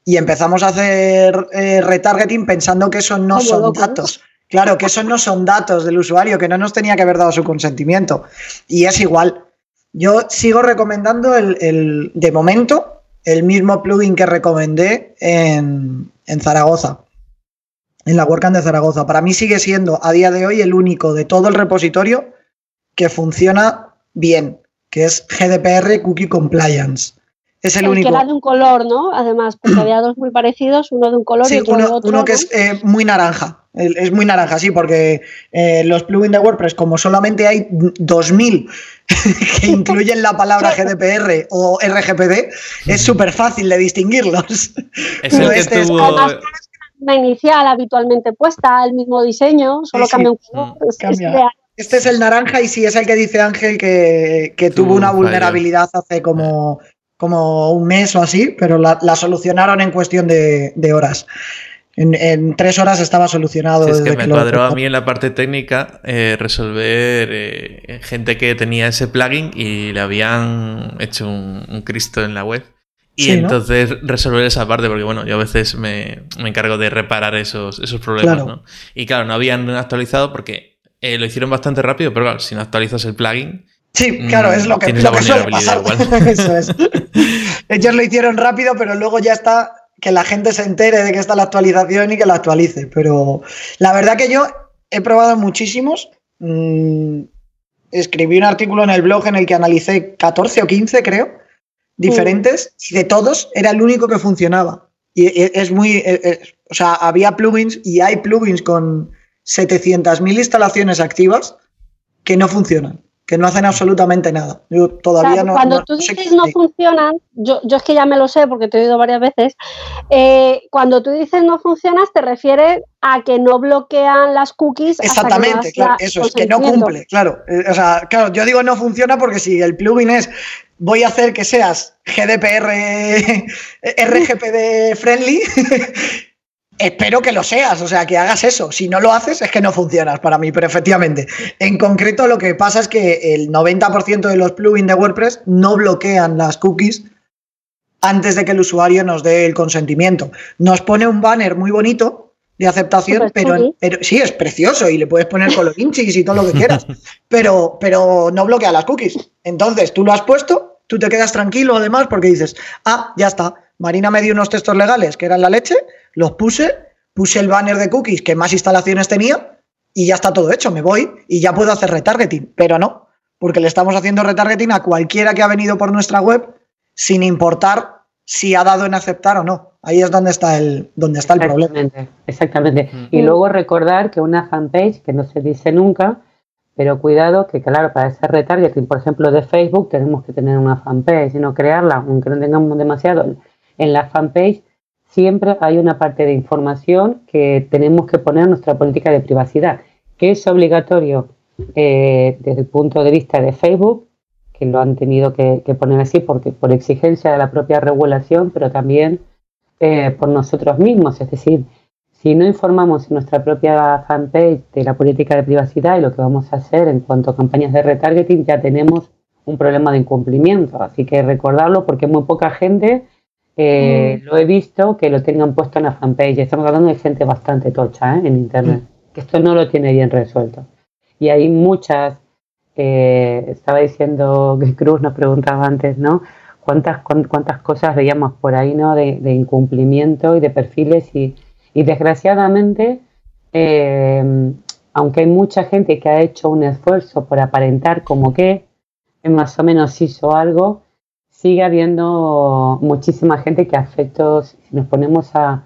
y empezamos a hacer eh, retargeting pensando que eso no son datos. Claro, que eso no son datos del usuario, que no nos tenía que haber dado su consentimiento. Y es igual. Yo sigo recomendando el, el de momento, el mismo plugin que recomendé en, Zaragoza, en la WordCamp de Zaragoza. Para mí sigue siendo a día de hoy el único de todo el repositorio que funciona bien, que es GDPR Cookie Compliance. Es el, único. Que era de un color, ¿no? Además, porque había dos muy parecidos, uno de un color y uno, otro. Uno que es eh, muy naranja. Es muy naranja, sí, porque eh, los plugins de WordPress, como solamente hay 2000 [LAUGHS] que incluyen la palabra [LAUGHS] GDPR o RGPD, es súper fácil de distinguirlos. Es el que este tuvo... la inicial habitualmente puesta, el mismo diseño, solo cambia un color. este es el naranja y sí, es el que dice Ángel que, tuvo una vulnerabilidad hace como, como un mes o así, pero la, solucionaron en cuestión de, de horas. En, tres horas estaba solucionado. es que me cuadró a mí en la parte técnica eh, resolver eh, gente que tenía ese plugin y le habían hecho un, Cristo en la web. Y entonces resolver esa parte, porque bueno, yo a veces me, encargo de reparar esos, esos problemas, ¿no? Y claro, no habían actualizado porque eh, lo hicieron bastante rápido, pero claro, si no actualizas el plugin. Sí, claro, es lo que, lo que suele pasar. [LAUGHS] Eso es. [LAUGHS] Ellos lo hicieron rápido, pero luego ya está que la gente se entere de que está la actualización y que la actualice. Pero la verdad que yo he probado muchísimos. Mm, escribí un artículo en el blog en el que analicé 14 o 15, creo, diferentes, y de todos era el único que funcionaba. Y es muy. o sea, había plugins y hay plugins con 700.000 instalaciones activas que no funcionan. Que no hacen absolutamente nada. Yo todavía no. Cuando tú dices no funcionan, yo, yo, es que ya me lo sé porque te he oído varias veces. Eh, cuando tú dices no funcionas, te refieres a que no bloquean las cookies. Exactamente, claro, eso es que no cumple, claro. Eh, o sea, claro, yo digo no funciona porque si el plugin es voy a hacer que seas GDPR, [LAUGHS] RGPD friendly, [LAUGHS] Espero que lo seas, o sea, que hagas eso. Si no lo haces, es que no funcionas para mí, pero efectivamente. En concreto, lo que pasa es que el 90% de los plugins de WordPress no bloquean las cookies antes de que el usuario nos dé el consentimiento. Nos pone un banner muy bonito de aceptación, pero, sí, es precioso y le puedes poner colorinchis y todo lo que quieras, [LAUGHS] pero, pero no bloquea las cookies. Entonces, tú lo has puesto, tú te quedas tranquilo además porque dices, ah, ya está, Marina me dio unos textos legales que eran la leche, los puse, puse el banner de cookies que más instalaciones tenía y ya está todo hecho, me voy y ya puedo hacer retargeting, pero no, porque le estamos haciendo retargeting a cualquiera que ha venido por nuestra web sin importar si ha dado en aceptar o no. Ahí es donde está el, donde está el exactamente, problema. Exactamente. Y luego recordar que una fanpage, que no se dice nunca, pero cuidado que, claro, para ese retargeting, por ejemplo, de Facebook, tenemos que tener una fanpage y no crearla, aunque no tengamos demasiado. En la fanpage siempre hay una parte de información que tenemos que poner en nuestra política de privacidad, que es obligatorio eh, desde el punto de vista de Facebook, que lo han tenido que, poner así porque por exigencia de la propia regulación, pero también eh, por nosotros mismos. Es decir, si no informamos en nuestra propia fanpage de la política de privacidad y lo que vamos a hacer en cuanto a campañas de retargeting, ya tenemos un problema de incumplimiento. Así que recordarlo porque muy poca gente eh, mm. Lo he visto que lo tengan puesto en la fanpage. Estamos hablando de gente bastante tocha ¿eh? en Internet, mm. que esto no lo tiene bien resuelto. Y hay muchas, eh, estaba diciendo [LAUGHS] que Cruz nos preguntaba antes, ¿no? ¿Cuántas, cuántas cosas veíamos por ahí, ¿no? De, incumplimiento y de perfiles y, y desgraciadamente, aunque hay mucha gente que ha hecho un esfuerzo por aparentar como que más o menos hizo algo, sigue habiendo muchísima gente que afectos, si nos ponemos a,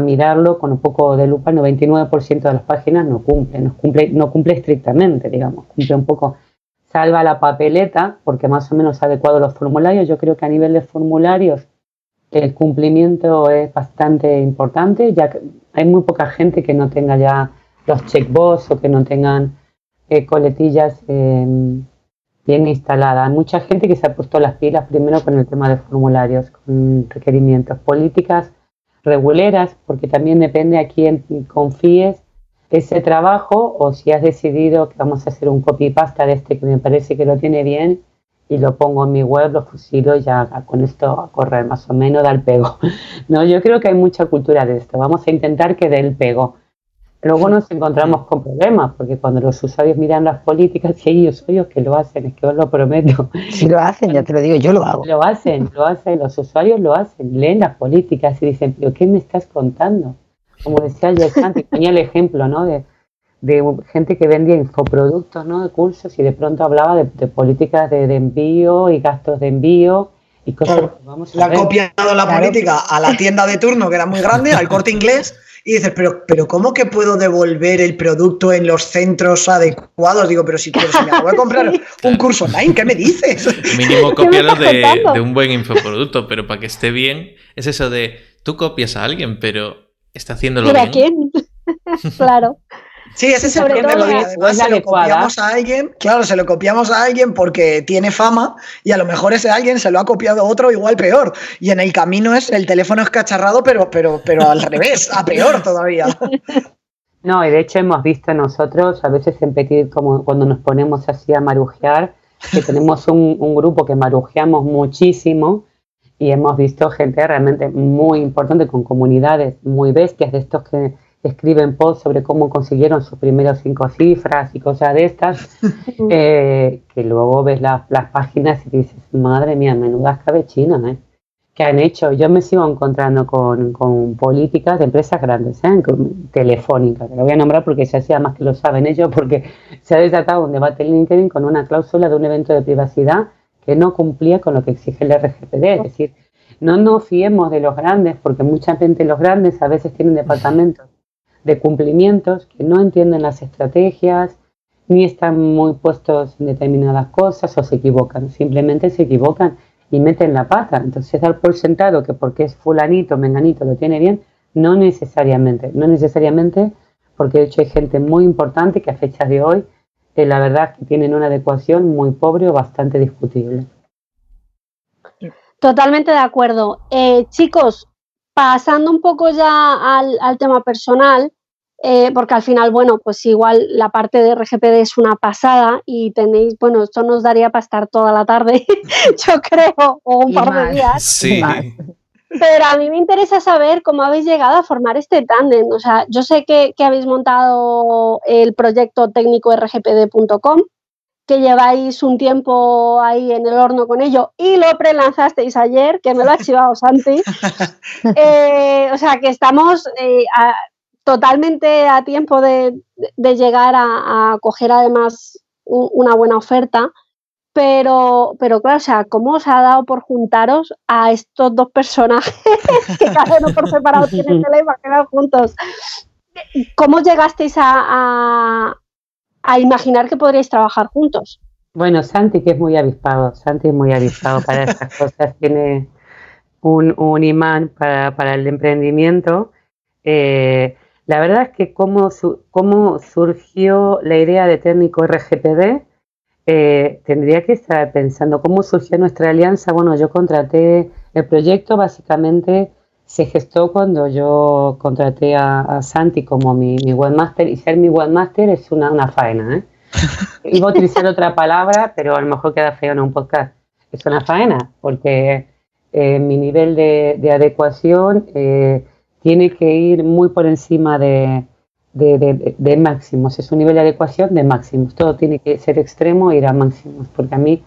mirarlo con un poco de lupa, el 99% de las páginas no cumple, no cumple, no cumple estrictamente, digamos, cumple un poco, salva la papeleta, porque más o menos ha adecuado los formularios. Yo creo que a nivel de formularios el cumplimiento es bastante importante, ya que hay muy poca gente que no tenga ya los checkbox o que no tengan eh, coletillas bien instalada. Hay mucha gente que se ha puesto las pilas primero con el tema de formularios, con requerimientos, políticas reguleras, porque también depende a quién confíes ese trabajo o si has decidido que vamos a hacer un copy-pasta de este que me parece que lo tiene bien y lo pongo en mi web, lo fusilo y ya con esto a correr más o menos da el pego. [LAUGHS] No, yo creo que hay mucha cultura de esto. Vamos a intentar que dé el pego. Luego nos encontramos con problemas, porque cuando los usuarios miran las políticas, y hay usuarios que lo hacen, es que os lo prometo. [LAUGHS] Si lo hacen, ya te lo digo, yo lo hago. Lo hacen, lo hacen, los usuarios lo hacen, leen las políticas y dicen, pero ¿qué me estás contando? Como decía yo antes, [LAUGHS] ponía el ejemplo, ¿no? De, gente que vendía infoproductos, ¿no? De cursos y de pronto hablaba de, políticas de, envío y gastos de envío y cosas que vamos a La ha copiado la política a la tienda de turno, que era muy grande, al corte inglés y dices, pero, pero ¿cómo que puedo devolver el producto en los centros adecuados? Digo, pero si, pero si me voy a comprar un curso online, ¿qué me dices? [LAUGHS] Mínimo copiarlo de, un buen infoproducto, pero para que esté bien, es eso de tú copias a alguien, pero está haciéndolo bien. ¿A quién? [LAUGHS] [LAUGHS] claro. Sí, ese es el problema. Además, se lo copiamos a alguien, claro, se lo copiamos a alguien porque tiene fama y a lo mejor ese alguien se lo ha copiado otro igual peor. Y en el camino es el teléfono es cacharrado, pero, pero, pero al revés, a peor todavía. [LAUGHS] No, y de hecho hemos visto nosotros, a veces en Petit, como cuando nos ponemos así a marujear, que tenemos un, un grupo que marujeamos muchísimo y hemos visto gente realmente muy importante con comunidades muy bestias de estos que escriben posts sobre cómo consiguieron sus primeros cinco cifras y cosas de estas, [LAUGHS] eh, que luego ves las páginas y dices, madre mía, menudas cabecinas, ¿eh? que han hecho. Yo me sigo encontrando con, políticas de empresas grandes, ¿eh? telefónicas, lo voy a nombrar porque se hacía más que lo saben ellos, porque se ha desatado un debate en LinkedIn con una cláusula de un evento de privacidad que no cumplía con lo que exige el RGPD, es decir, no nos fiemos de los grandes, porque mucha gente, los grandes a veces tienen departamentos de cumplimientos, que no entienden las estrategias ni están muy puestos en determinadas cosas o se equivocan, simplemente se equivocan y meten la pata. Entonces dar por sentado que porque es fulanito, menganito, lo tiene bien, no necesariamente, no necesariamente, porque de hecho hay gente muy importante que a fecha de hoy, eh, la verdad que tienen una adecuación muy pobre o bastante discutible. Totalmente de acuerdo. Eh, chicos, pasando un poco ya al, tema personal, eh, porque al final, bueno, pues igual la parte de RGPD es una pasada y tenéis, bueno, esto nos daría para estar toda la tarde, [LAUGHS] yo creo, o un par de días. Sí. [LAUGHS] Pero a mí me interesa saber cómo habéis llegado a formar este tándem. O sea, yo sé que, que habéis montado el proyecto técnico rgpd.com, que lleváis un tiempo ahí en el horno con ello y lo prelanzasteis ayer, que me lo ha chivado Santi. [LAUGHS] Eh, o sea que estamos eh, totalmente a tiempo de, llegar a, coger además una buena oferta. Pero, pero claro, o sea, ¿cómo os ha dado por juntaros a estos dos personajes [LAUGHS] que cada uno por separado tiene [LAUGHS] tele y juntos? ¿Cómo llegasteis a, a imaginar que podríais trabajar juntos. Bueno, Santi, que es muy avispado, Santi es muy avispado para estas [LAUGHS] cosas, tiene un, un imán para, para, el emprendimiento. Eh, la verdad es que cómo, cómo surgió la idea de técnico RGPD, eh, tendría que estar pensando cómo surgió nuestra alianza. Bueno, yo contraté el proyecto básicamente se gestó cuando yo contraté a, Santi como mi, webmaster y ser mi webmaster es una, una faena. ¿eh? [LAUGHS] Iba a utilizar otra palabra, pero a lo mejor queda feo en un podcast. Es una faena porque eh, mi nivel de, adecuación eh, tiene que ir muy por encima de, de, máximos. Es un nivel de adecuación de máximos. Todo tiene que ser extremo e ir a máximos, porque a mí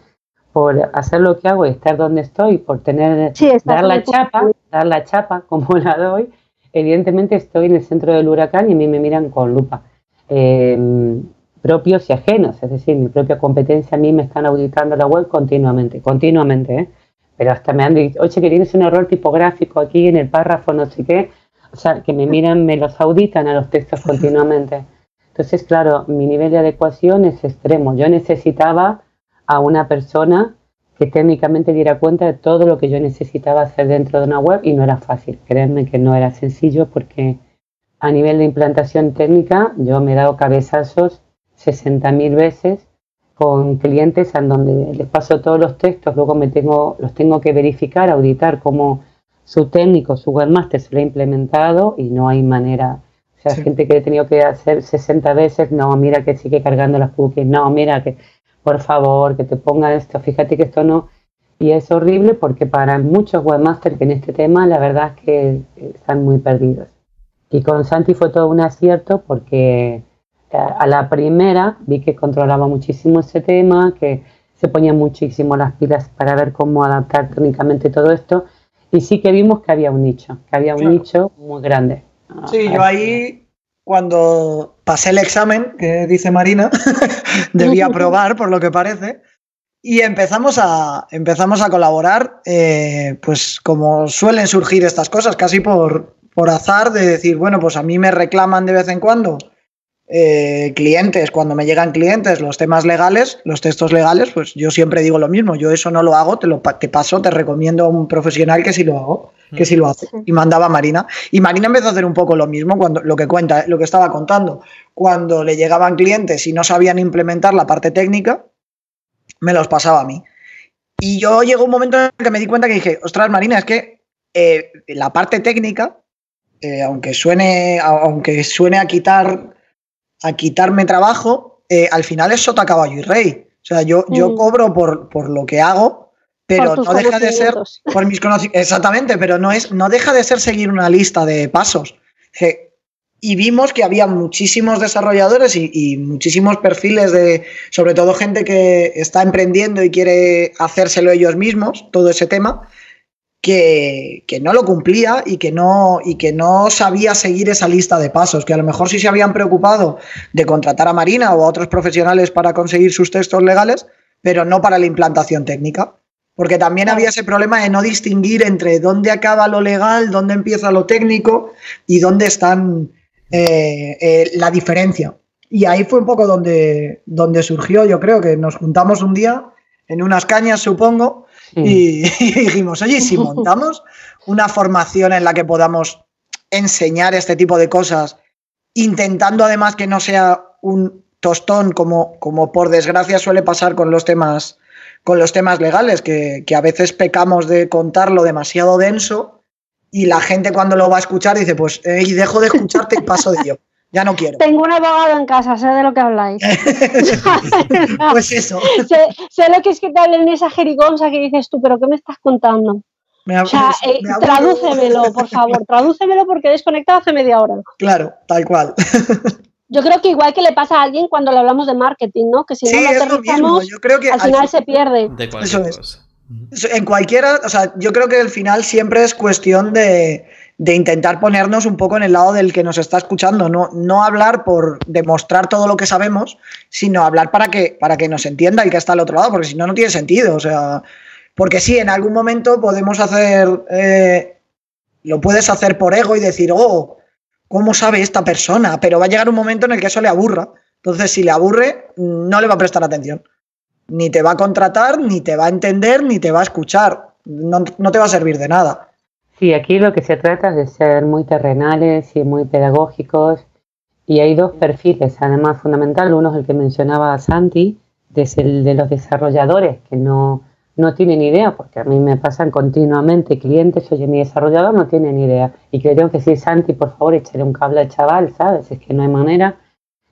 por hacer lo que hago y estar donde estoy, por tener, dar la chapa, dar la chapa [LAUGHS] como la doy, evidentemente estoy en el centro del huracán y a mí me miran con lupa. Em, propios y ajenos, es decir, mi propia competencia a mí me están auditando la web continuamente, continuamente, ¿eh? pero hasta me han dicho, oye, que tienes un error tipográfico aquí en el párrafo, no sé qué, o sea, que me miran, me los auditan a los textos continuamente. Entonces, claro, mi nivel de adecuación es extremo. Yo necesitaba a una persona que técnicamente diera cuenta de todo lo que yo necesitaba hacer dentro de una web y no era fácil. Créanme que no era sencillo porque a nivel de implantación técnica yo me he dado cabezazos 60.000 veces con clientes en donde les paso todos los textos, luego me tengo, los tengo que verificar, auditar cómo su técnico, su webmaster se lo ha implementado y no hay manera. O sea, gente que he tenido que hacer 60 veces, no, mira que sigue cargando las cookies, no, mira que por favor, que te ponga esto, fíjate que esto no. Y es horrible porque para muchos webmasters que en este tema la verdad es que están muy perdidos. Y con Santi fue todo un acierto porque eh, a la primera vi que controlaba muchísimo ese tema, que se ponía muchísimo las pilas para ver cómo adaptar técnicamente todo esto. Y sí que vimos que había un nicho, que había un nicho muy grande. Sí, yo ahí cuando pasé el examen, que dice Marina, [LAUGHS] debía [LAUGHS] aprobar por lo que parece, y empezamos a, empezamos a colaborar, eh, pues como suelen surgir estas cosas, casi por, por azar, de decir, bueno, pues a mí me reclaman de vez en cuando eh, clientes, cuando me llegan clientes, los temas legales, los textos legales, pues yo siempre digo lo mismo, yo eso no lo hago, te lo te paso, te recomiendo a un profesional que sí lo hago, que sí lo hace. Y mandaba a Marina. Y Marina empezó a hacer un poco lo mismo cuando lo que cuenta, lo que estaba contando. Cuando le llegaban clientes y no sabían implementar la parte técnica, me los pasaba a mí. Y yo llegó un momento en el que me di cuenta que dije, ostras, Marina, es que eh, la parte técnica, eh, aunque suene, aunque suene a quitar a quitarme trabajo, eh, al final es sota, caballo y rey. O sea, yo, yo mm. cobro por, por lo que hago, pero no deja de ser por mis conocimientos. Exactamente, pero no, es, no deja de ser seguir una lista de pasos. y vimos que había muchísimos desarrolladores y, y, muchísimos perfiles de, sobre todo gente que está emprendiendo y quiere hacérselo ellos mismos, todo ese tema, que, no lo cumplía y que no, y que no sabía seguir esa lista de pasos, que a lo mejor sí se habían preocupado de contratar a Marina o a otros profesionales para conseguir sus textos legales, pero no para la implantación técnica. Porque también había ese problema de no distinguir entre dónde acaba lo legal, dónde empieza lo técnico y dónde están eh, eh, la diferencia. Y ahí fue un poco donde, donde surgió, yo creo que nos juntamos un día en unas cañas, supongo, y, [LAUGHS] dijimos, oye, si montamos una formación en la que podamos enseñar este tipo de cosas, intentando además que no sea un tostón como, como por desgracia suele pasar con los temas, con los temas legales, que, que a veces pecamos de contarlo demasiado denso y la gente cuando lo va a escuchar dice, pues, y dejo de escucharte y paso de ello. Ya no quiero. Tengo un abogado en casa, sé de lo que habláis. [LAUGHS] pues eso. sé, lo que es que te hablen esa jerigonza que dices tú, pero ¿qué me estás contando? o sea, eh, tradúcemelo, por favor, tradúcemelo porque he desconectado hace media hora. Claro, tal cual. [LAUGHS] Yo creo que igual que le pasa a alguien cuando le hablamos de marketing, ¿no? Que si no lo mismo. Yo creo que al final se pierde. De cualquier cosa. En cualquiera, o sea, yo creo que al final siempre es cuestión de, intentar ponernos un poco en el lado del que nos está escuchando, no, no hablar por demostrar todo lo que sabemos, sino hablar para que, para que nos entienda el que está al otro lado, porque si no, no tiene sentido. O sea, porque sí, en algún momento podemos hacer, eh, lo puedes hacer por ego y decir, oh, ¿cómo sabe esta persona? Pero va a llegar un momento en el que eso le aburra. Entonces, si le aburre, no le va a prestar atención ni te va a contratar, ni te va a entender, ni te va a escuchar. No, te va a servir de nada. Sí, aquí lo que se trata es de ser muy terrenales y muy pedagógicos. Y hay dos perfiles, además fundamental. Uno es el que mencionaba Santi, es el de los desarrolladores, que no, no tienen idea, porque a mí me pasan continuamente clientes, oye, mi desarrollador no tiene ni idea. Y que tengo que decir, Santi, por favor, échale un cable al chaval, ¿sabes? Es que no hay manera.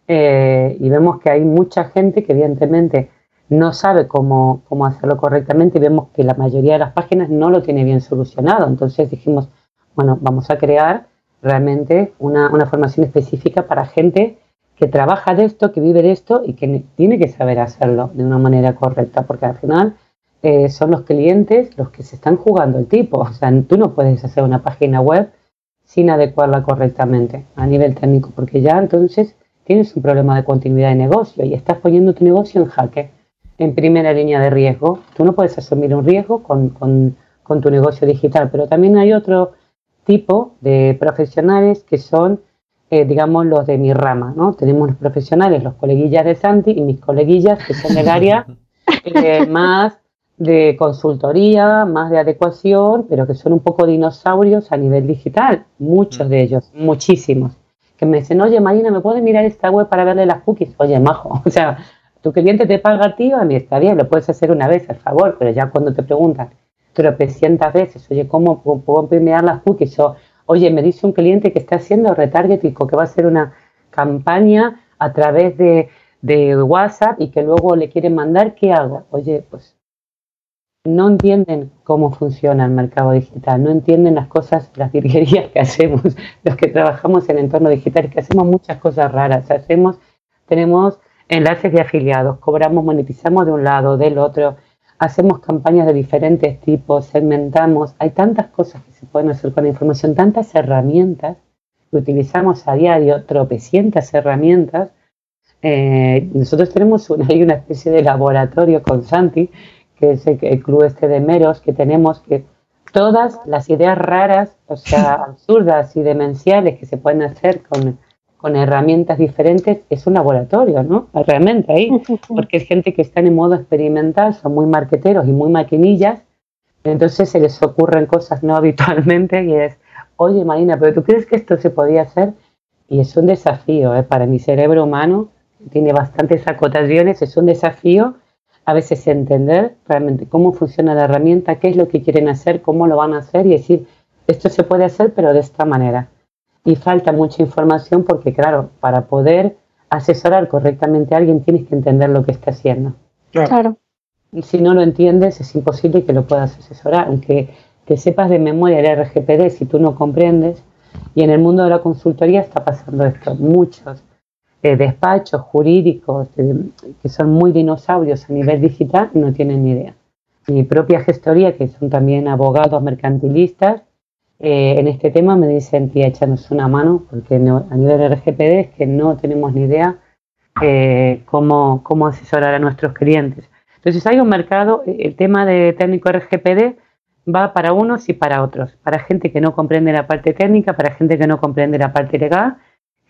Eh, y vemos que hay mucha gente que evidentemente no sabe cómo, cómo hacerlo correctamente y vemos que la mayoría de las páginas no lo tiene bien solucionado. Entonces dijimos, bueno, vamos a crear realmente una, formación específica para gente que trabaja de esto, que vive de esto y que tiene que saber hacerlo de una manera correcta, porque al final eh, son los clientes los que se están jugando el tipo. O sea, tú no puedes hacer una página web sin adecuarla correctamente a nivel técnico, porque ya entonces tienes un problema de continuidad de negocio y estás poniendo tu negocio en jaque en primera línea de riesgo. Tú no puedes asumir un riesgo con, tu negocio digital, pero también hay otro tipo de profesionales que son, eh, digamos, los de mi rama, ¿no? Tenemos los profesionales, los coleguillas de Santi y mis coleguillas que son del área [LAUGHS] eh, más de consultoría, más de adecuación, pero que son un poco dinosaurios a nivel digital, muchos de ellos, muchísimos, que me dicen, oye Marina, ¿me puedes mirar esta web para verle las cookies? Oye, majo, [LAUGHS] o sea, tu cliente te paga a ti, a mí está bien, lo puedes hacer una vez, al favor, pero ya cuando te preguntan tropecientas veces, oye, ¿cómo puedo premiar las cookies? O, oye, me dice un cliente que está haciendo retargeting, que va a hacer una campaña a través de, de WhatsApp y que luego le quieren mandar, ¿qué hago? Oye, pues no entienden cómo funciona el mercado digital, no entienden las cosas, las virguerías que hacemos, [LAUGHS] los que trabajamos en el entorno digital, que hacemos muchas cosas raras, hacemos, tenemos enlaces de afiliados, cobramos, monetizamos de un lado, del otro, hacemos campañas de diferentes tipos, segmentamos, hay tantas cosas que se pueden hacer con la información, tantas herramientas que utilizamos a diario, tropecientas herramientas. Eh, nosotros tenemos una, una especie de laboratorio con Santi, que es el, club este de meros que tenemos, que todas las ideas raras, o sea, [LAUGHS] absurdas y demenciales que se pueden hacer con con herramientas diferentes, es un laboratorio, ¿no? Realmente ahí, [LAUGHS] porque es gente que está en modo experimental, son muy marqueteros y muy maquinillas, entonces se les ocurren cosas no [LAUGHS] habitualmente y es, oye Marina, pero ¿tú crees que esto se podía hacer? Y es un desafío, ¿eh? para mi cerebro humano, tiene bastantes acotaciones, es un desafío a veces entender realmente cómo funciona la herramienta, qué es lo que quieren hacer, cómo lo van a hacer y decir, esto se puede hacer, pero de esta manera y falta mucha información porque, claro, para poder asesorar correctamente a alguien tienes que entender lo que está haciendo. Claro. Y si no lo entiendes, es imposible que lo puedas asesorar, aunque te sepas de memoria el RGPD, si tú no comprendes. Y en el mundo de la consultoría está pasando esto. Muchos eh, despachos jurídicos eh, que son muy dinosaurios a nivel digital no tienen ni idea. Mi propia gestoría, que son también abogados mercantilistas, eh, en este tema me dicen, tía, échanos una mano, porque a nivel RGPD es que no tenemos ni idea cómo, cómo asesorar a nuestros clientes. Entonces hay un mercado, el tema de técnico RGPD va para unos y para otros, para gente que no comprende la parte técnica, para gente que no comprende la parte legal,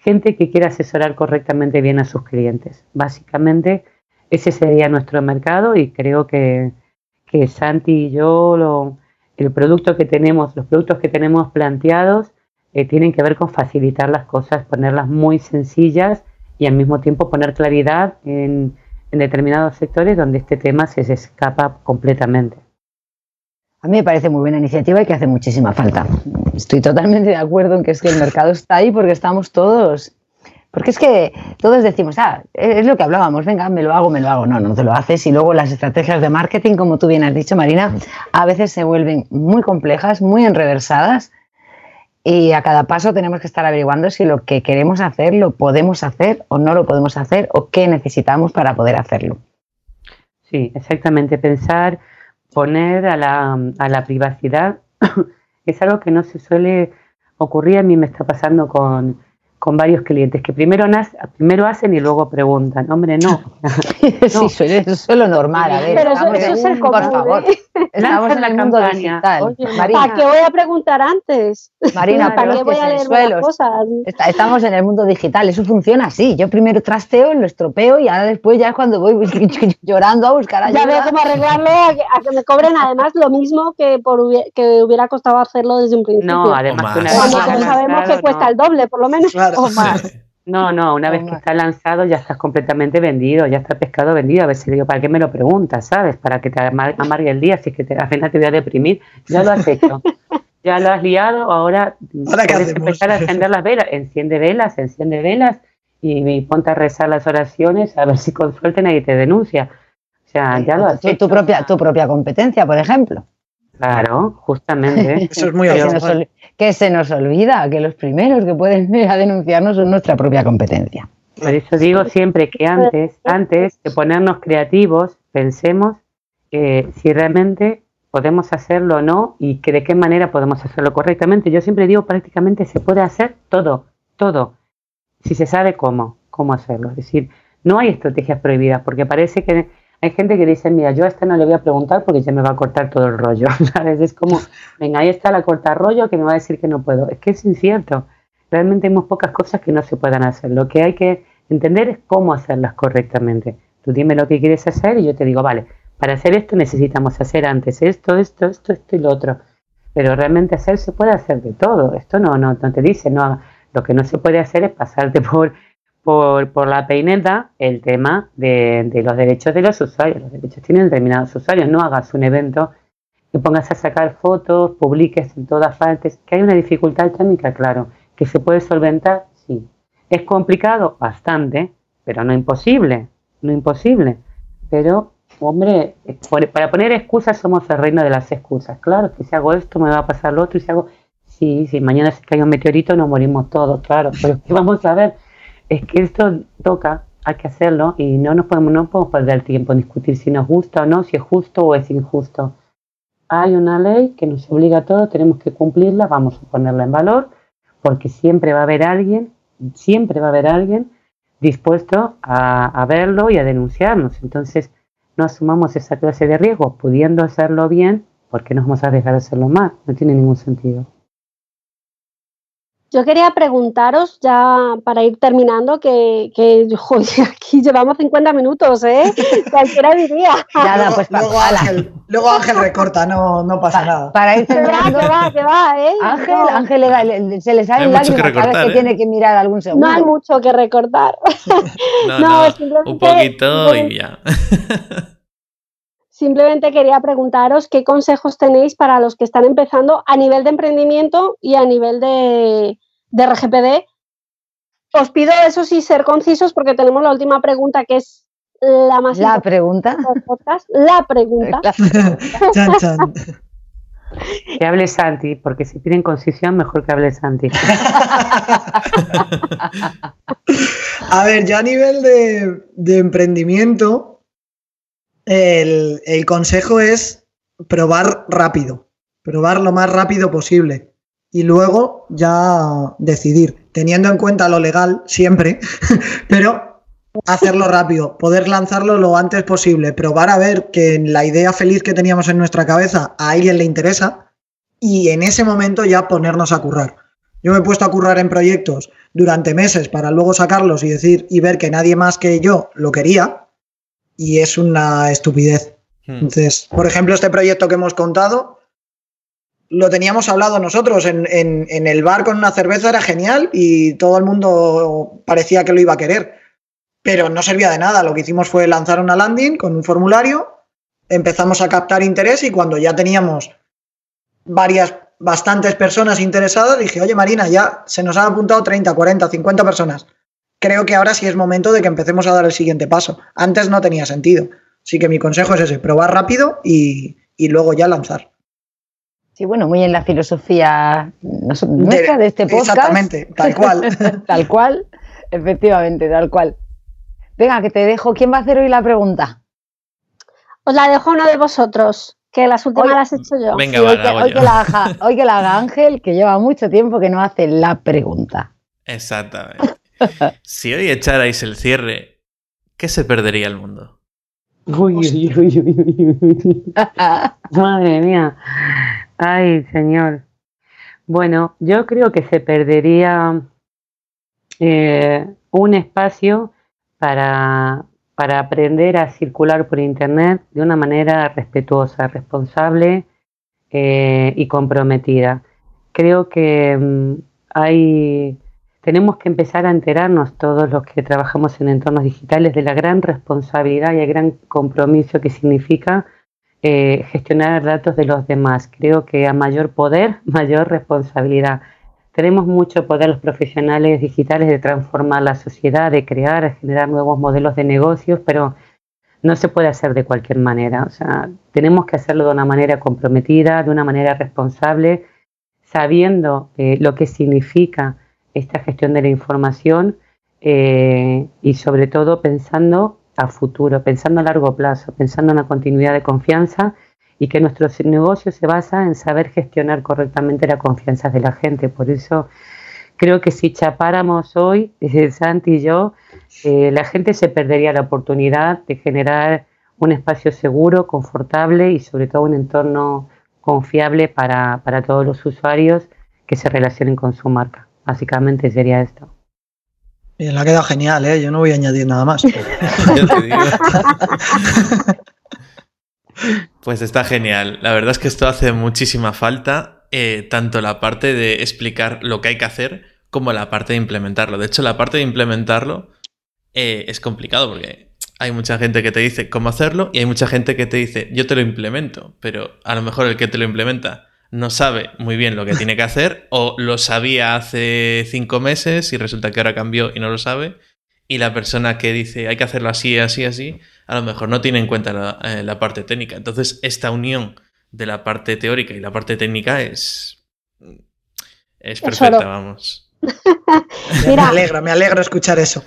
gente que quiera asesorar correctamente bien a sus clientes. Básicamente, ese sería nuestro mercado y creo que, que Santi y yo, lo, el producto que tenemos, los productos que tenemos planteados, eh, tienen que ver con facilitar las cosas, ponerlas muy sencillas y al mismo tiempo poner claridad en, en determinados sectores donde este tema se escapa completamente. A mí me parece muy buena iniciativa y que hace muchísima falta. Estoy totalmente de acuerdo en que es que el mercado está ahí porque estamos todos. Porque es que todos decimos, ah, es lo que hablábamos, venga, me lo hago, me lo hago. No, no te lo haces. Y luego las estrategias de marketing, como tú bien has dicho, Marina, a veces se vuelven muy complejas, muy enreversadas. Y a cada paso tenemos que estar averiguando si lo que queremos hacer lo podemos hacer o no lo podemos hacer o qué necesitamos para poder hacerlo. Sí, exactamente. Pensar poner a la, a la privacidad [COUGHS] es algo que no se suele ocurrir. A mí me está pasando con, con varios clientes que primero, primero hacen y luego preguntan. Hombre, no. [LAUGHS] sí, eso es lo normal. A ver, Pero eso, eso es el común, por favor. Estamos en la el mundo campaña. digital. Oye, Marina, ¿Para qué voy a preguntar antes? Marina, ¿Para qué voy a leer cosas? Estamos en el mundo digital, eso funciona así. Yo primero trasteo, lo estropeo y ahora después ya es cuando voy [LAUGHS] llorando a buscar ayuda. Ya veo cómo arreglarlo a que, a que me cobren además lo mismo que por que hubiera costado hacerlo desde un principio. No, además una vez Cuando sabemos que cuesta no. el doble, por lo menos. Claro. O [LAUGHS] más. No, no, una vez que está lanzado ya estás completamente vendido, ya está pescado vendido. A ver si digo, ¿para qué me lo preguntas? ¿Sabes? Para que te amar- amargue el día, si es que te, final te voy a deprimir. Ya lo has hecho, [LAUGHS] ya lo has liado, ahora, ¿Ahora puedes empezar a encender las velas. Enciende velas, enciende velas y, y ponte a rezar las oraciones a ver si con suerte nadie te denuncia. O sea, ya lo has tu, hecho. tu propia, tu propia competencia, por ejemplo. Claro, justamente. [LAUGHS] Eso es muy que, se nos ol- que se nos olvida que los primeros que pueden ir a denunciarnos son nuestra propia competencia. Por eso digo siempre que antes, antes de ponernos creativos, pensemos eh, si realmente podemos hacerlo o no y que de qué manera podemos hacerlo correctamente. Yo siempre digo prácticamente se puede hacer todo, todo, si se sabe cómo, cómo hacerlo. Es decir, no hay estrategias prohibidas, porque parece que hay gente que dice, mira, yo a esta no le voy a preguntar porque ya me va a cortar todo el rollo. [LAUGHS] ¿Sabes? Es como, venga, ahí está la corta rollo que me va a decir que no puedo. Es que es incierto. Realmente hay muy pocas cosas que no se puedan hacer. Lo que hay que entender es cómo hacerlas correctamente. Tú dime lo que quieres hacer y yo te digo, vale, para hacer esto necesitamos hacer antes esto, esto, esto, esto y lo otro. Pero realmente hacer se puede hacer de todo. Esto no, no, no te dice, no, lo que no se puede hacer es pasarte [LAUGHS] por, por, por la peineta el tema de, de los derechos de los usuarios. Los derechos tienen determinados usuarios. No hagas un evento que pongas a sacar fotos, publiques en todas partes. Que hay una dificultad técnica, claro. Que se puede solventar, sí. Es complicado, bastante, pero no imposible. No imposible. Pero, hombre, por- para poner excusas somos el reino de las excusas. Claro, que si hago esto me va a pasar lo otro y si hago... Sí, si mañana se cae un meteorito nos morimos todos, claro. Pero ¿qué vamos a ver? Es que esto toca, hay que hacerlo y no nos podemos, no podemos perder tiempo en discutir si nos gusta o no, si es justo o es injusto. Hay una ley que nos obliga a todos, tenemos que cumplirla, vamos a ponerla en valor, porque siempre va a haber alguien, siempre va a haber alguien dispuesto a, a verlo y a denunciarnos. Entonces, no asumamos esa clase de riesgo, pudiendo hacerlo bien, porque nos vamos a dejar de hacerlo mal? No tiene ningún sentido. Yo quería preguntaros, ya para ir terminando, que, que joder, [LAUGHS] aquí llevamos 50 minutos, ¿eh? Cualquiera diría. Nada, luego, pues luego. Ángel, luego Ángel recorta, no, no pasa nada. Para ir Que va, terminando, que va, que va, ¿eh? Ángel, No, Ángel le da- le- se le sale mucho que lágrimas cada vez que ¿eh? tiene que mirar algún segundo. no hay mucho que recortar. [LAUGHS] No, No, no, simplemente- un poquito y ya. [LAUGHS] Simplemente quería preguntaros qué consejos tenéis para los que están empezando a nivel de emprendimiento y a nivel de, de RGPD. Os pido eso sí ser concisos porque tenemos la última pregunta que es la más La importante pregunta. del podcast. La pregunta. [LAUGHS] Chan, chan. Que hable Santi, porque si piden concisión, mejor que hable Santi. [LAUGHS] A ver, ya a nivel de, de emprendimiento, el, consejo es probar rápido, probar lo más rápido posible y luego ya decidir, teniendo en cuenta lo legal siempre, [LAUGHS] pero hacerlo rápido, poder lanzarlo lo antes posible, probar a ver que la idea feliz que teníamos en nuestra cabeza a alguien le interesa y en ese momento ya ponernos a currar. Yo me he puesto a currar en proyectos durante meses para luego sacarlos y decir y ver que nadie más que yo lo quería y es una estupidez. Hmm. Entonces, por ejemplo, este proyecto que hemos contado, lo teníamos hablado nosotros en, en, el bar con una cerveza, era genial y todo el mundo parecía que lo iba a querer, pero no servía de nada. Lo que hicimos fue lanzar una landing con un formulario, empezamos a captar interés y cuando ya teníamos varias, bastantes personas interesadas, dije, oye Marina, ya se nos han apuntado 30, 40, 50 personas. Creo que ahora sí es momento de que empecemos a dar el siguiente paso. Antes no tenía sentido. Así que mi consejo es ese, probar rápido y, y luego ya lanzar. Sí, bueno, muy en la filosofía nuestra de, este podcast. Exactamente, tal cual. [LAUGHS] tal cual, efectivamente, tal cual. Venga, que te dejo. ¿Quién va a hacer hoy la pregunta? Os la dejo uno de vosotros, que las últimas las he hecho yo. Venga, hoy, que, la haga, hoy que la haga Ángel, que lleva mucho tiempo que no hace la pregunta. Exactamente. Si hoy echarais el cierre, ¿qué se perdería el mundo? Uy, uy, uy, uy, uy. [LAUGHS] Madre mía. Ay, señor. Bueno, yo creo que se perdería eh, un espacio para, para aprender a circular por Internet de una manera respetuosa, responsable eh, y comprometida. Creo que mm, hay tenemos que empezar a enterarnos todos los que trabajamos en entornos digitales de la gran responsabilidad y el gran compromiso que significa eh, gestionar datos de los demás. Creo que a mayor poder, [LAUGHS] mayor responsabilidad. Tenemos mucho poder los profesionales digitales de transformar la sociedad, de crear, de generar nuevos modelos de negocios, pero no se puede hacer de cualquier manera. O sea, tenemos que hacerlo de una manera comprometida, de una manera responsable, sabiendo eh, lo que significa esta gestión de la información eh, y sobre todo pensando a futuro, pensando a largo plazo, pensando en la continuidad de confianza y que nuestro negocio se basa en saber gestionar correctamente la confianza de la gente. Por eso creo que si chapáramos hoy, Santi y yo, eh, la gente se perdería la oportunidad de generar un espacio seguro, confortable y sobre todo un entorno confiable para, para todos los usuarios que se relacionen con su marca. Básicamente sería esto. Bien, la queda genial, ¿eh? Yo no voy a añadir nada más. [LAUGHS] pues está genial. La verdad es que esto hace muchísima falta, eh, tanto la parte de explicar lo que hay que hacer como la parte de implementarlo. De hecho, la parte de implementarlo eh, es complicado porque hay mucha gente que te dice cómo hacerlo y hay mucha gente que te dice yo te lo implemento, pero a lo mejor el que te lo implementa no sabe muy bien lo que tiene que hacer o lo sabía hace cinco meses y resulta que ahora cambió y no lo sabe. Y la persona que dice hay que hacerlo así, así, así, a lo mejor no tiene en cuenta la, eh, parte técnica. Entonces, esta unión de la parte teórica y la parte técnica es, es perfecta, vamos. [LAUGHS] me alegra, me alegra escuchar eso.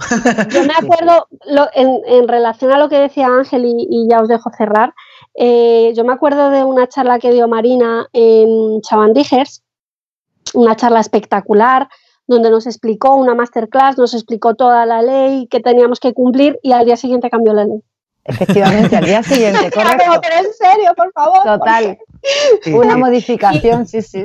yo me [LAUGHS] acuerdo en, relación a lo que decía Ángel y ya os dejo cerrar. Eh, yo me acuerdo de una charla que dio Marina en Chavandijers, una charla espectacular, donde nos explicó una masterclass, nos explicó toda la ley que teníamos que cumplir y al día siguiente cambió la ley. Efectivamente, al día [LAUGHS] siguiente, correcto. pero en serio, por favor. Total. [LAUGHS] Una modificación, sí, sí.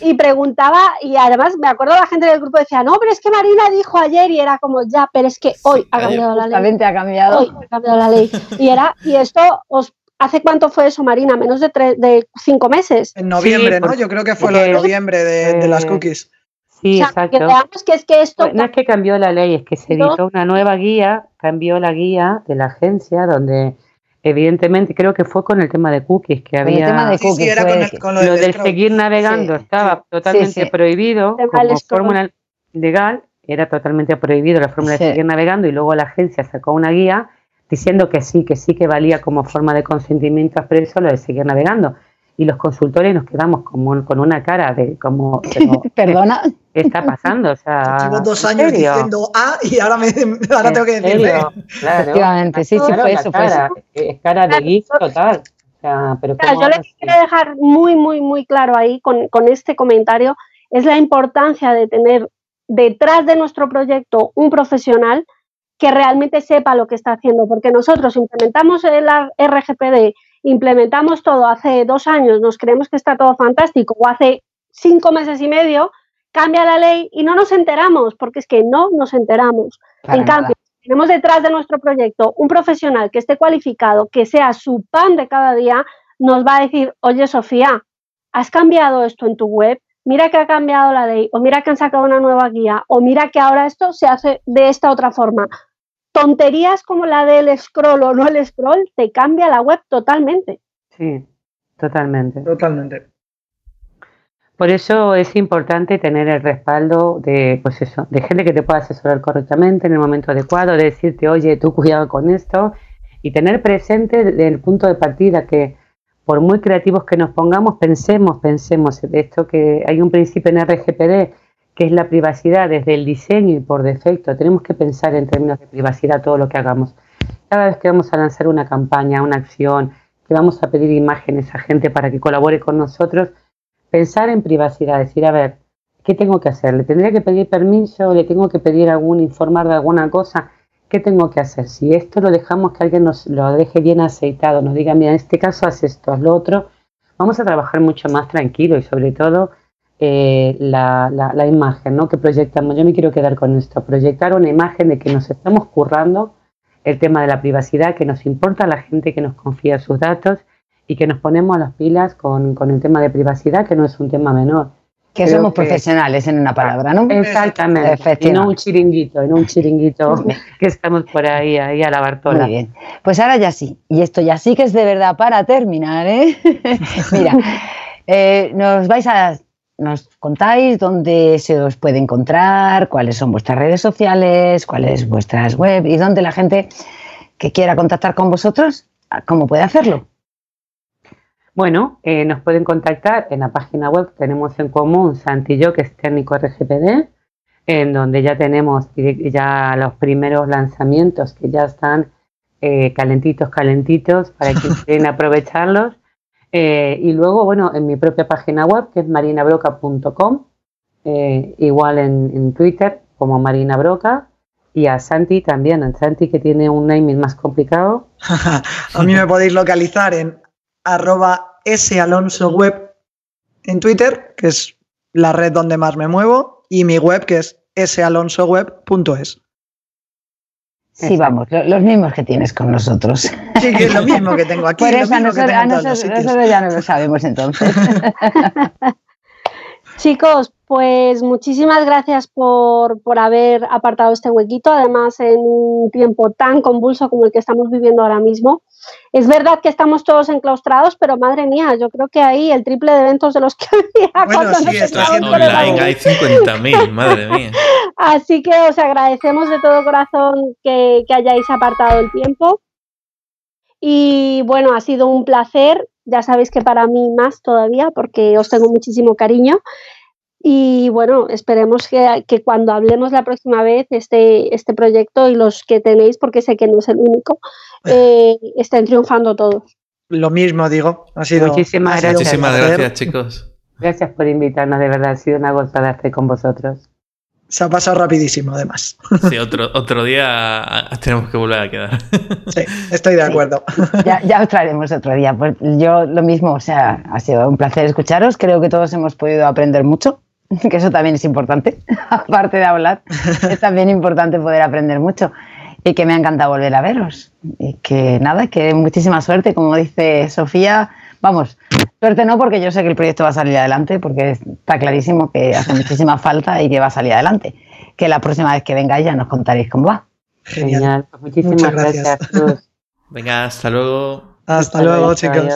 Y, preguntaba, y además me acuerdo la gente del grupo decía, no, pero es que Marina dijo ayer y era como, ya, pero es que hoy ha cambiado la ley. ha cambiado. Hoy ha cambiado la ley. Y, era, y esto os ¿Hace cuánto fue eso, Marina? ¿Menos de, de cinco meses? En noviembre, ¿no? Yo creo que fue lo de noviembre de, las cookies. Sí, exacto. Que es que esto... No es que cambió la ley, es que se editó una nueva guía, cambió la guía de la agencia donde evidentemente creo que fue con el tema de cookies que había... El tema de cookies, sí, era con, lo, del seguir navegando estaba totalmente prohibido como fórmula legal, era totalmente prohibido la fórmula de seguir navegando y luego la agencia sacó una guía diciendo que sí, que sí que valía como forma de consentimiento expreso lo de seguir navegando. Y los consultores nos quedamos como con una cara de como... [LAUGHS] [LAUGHS] Perdona. ¿Qué está pasando? O sea, [LAUGHS] Llevo dos años diciendo A y ahora, me, ahora tengo que decir B. Claro, Efectivamente, sí, sí, fue eso, cara, Es cara de GIF total. O sea, pero yo le quiero dejar muy, muy, muy claro ahí con, con este comentario es la importancia de tener detrás de nuestro proyecto un profesional que realmente sepa lo que está haciendo, porque nosotros implementamos el RGPD, implementamos todo hace dos años, nos creemos que está todo fantástico, o hace cinco meses y medio, cambia la ley y no nos enteramos, porque es que no nos enteramos. en cambio, tenemos detrás de nuestro proyecto un profesional que esté cualificado, que sea su pan de cada día, nos va a decir, oye Sofía, ¿has cambiado esto en tu web? Mira que ha cambiado la ley, o mira que han sacado una nueva guía, o mira que ahora esto se hace de esta otra forma. Tonterías como la del scroll o no el scroll te cambia la web totalmente. Sí, totalmente. Totalmente. Por eso es importante tener el respaldo de, pues eso, de gente que te pueda asesorar correctamente en el momento adecuado, de decirte, oye, tú cuidado con esto, y tener presente el punto de partida que por muy creativos que nos pongamos, pensemos, pensemos de esto que hay un principio en RGPD que es la privacidad desde el diseño y por defecto. Tenemos que pensar en términos de privacidad todo lo que hagamos. Cada vez que vamos a lanzar una campaña, una acción, que vamos a pedir imágenes a gente para que colabore con nosotros, pensar en privacidad, decir, a ver, ¿qué tengo que hacer? ¿Le tendría que pedir permiso? ¿Le tengo que pedir algún, informar de alguna cosa? ¿Qué tengo que hacer? Si esto lo dejamos que alguien nos lo deje bien aceitado, nos diga, mira, en este caso haz esto, haz lo otro, vamos a trabajar mucho más tranquilo y sobre todo eh, la, la, imagen ¿no? que proyectamos. Yo me quiero quedar con esto, proyectar una imagen de que nos estamos currando el tema de la privacidad, que nos importa la gente que nos confía sus datos y que nos ponemos a las pilas con, el tema de privacidad, que no es un tema menor. Que somos profesionales en una palabra, ¿no? Exactamente. Y no un chiringuito, no un chiringuito [LAUGHS] que estamos por ahí, ahí a la Bartola. Muy bien. Pues ahora ya sí. Y esto ya sí que es de verdad para terminar, ¿eh? [LAUGHS] Mira, eh, nos vais a. Nos contáis dónde se os puede encontrar, cuáles son vuestras redes sociales, cuáles vuestras web y dónde la gente que quiera contactar con vosotros, ¿cómo puede hacerlo? Bueno, eh, nos pueden contactar en la página web, tenemos en común Santi y yo, que es técnico RGPD, en donde ya tenemos ya los primeros lanzamientos que ya están eh, calentitos, calentitos, para que [LAUGHS] quieren aprovecharlos. Eh, y luego, bueno, en mi propia página web, que es marinabroca.com, igual en, en, Twitter como Marina Broca, y a Santi también, a Santi que tiene un naming más complicado. [LAUGHS] a mí me podéis localizar en arroba web en Twitter, que es la red donde más me muevo, y mi web, que es salonsoweb.es. Sí, vamos, los mismos que tienes con nosotros. Sí, que es lo mismo que tengo aquí. Por eso a nosotros, ya no lo sabemos entonces. [LAUGHS] Chicos, pues muchísimas gracias por, por, haber apartado este huequito, además en un tiempo tan convulso como el que estamos viviendo ahora mismo. Es verdad que estamos todos enclaustrados, pero madre mía, yo creo que ahí el triple de eventos de los que [LAUGHS] había. Bueno, sí, está online, hay 50.000, madre mía. [LAUGHS] Así que os agradecemos de todo corazón que, que hayáis apartado el tiempo. Y bueno, ha sido un placer, ya sabéis que para mí más todavía, porque os tengo muchísimo cariño. Y bueno, esperemos que, que, cuando hablemos la próxima vez este, este proyecto y los que tenéis, porque sé que no es el único, [LAUGHS] eh, estén triunfando todos. Lo mismo digo, ha sido. Muchísimas gracias. Muchísimas gracias, chicos. Gracias por invitarnos, de verdad, ha sido una gozada estar con vosotros. Se ha pasado rapidísimo, además. Sí, otro, otro día tenemos que volver a quedar. [LAUGHS] Sí, estoy de acuerdo. Ya, ya os traeremos otro día. Pues yo lo mismo, o sea, ha sido un placer escucharos. Creo que todos hemos podido aprender mucho [LAUGHS] que eso también es importante, [LAUGHS] aparte de hablar, es también importante poder aprender mucho y que me ha encantado volver a veros. Y que nada, que muchísima suerte, como dice Sofía, vamos, suerte no porque yo sé que el proyecto va a salir adelante, porque está clarísimo que hace [LAUGHS] muchísima falta y que va a salir adelante. Que la próxima vez que vengáis ya nos contaréis cómo va. Genial, pues muchísimas gracias. [LAUGHS] Venga, hasta luego. Hasta, luego, chicos.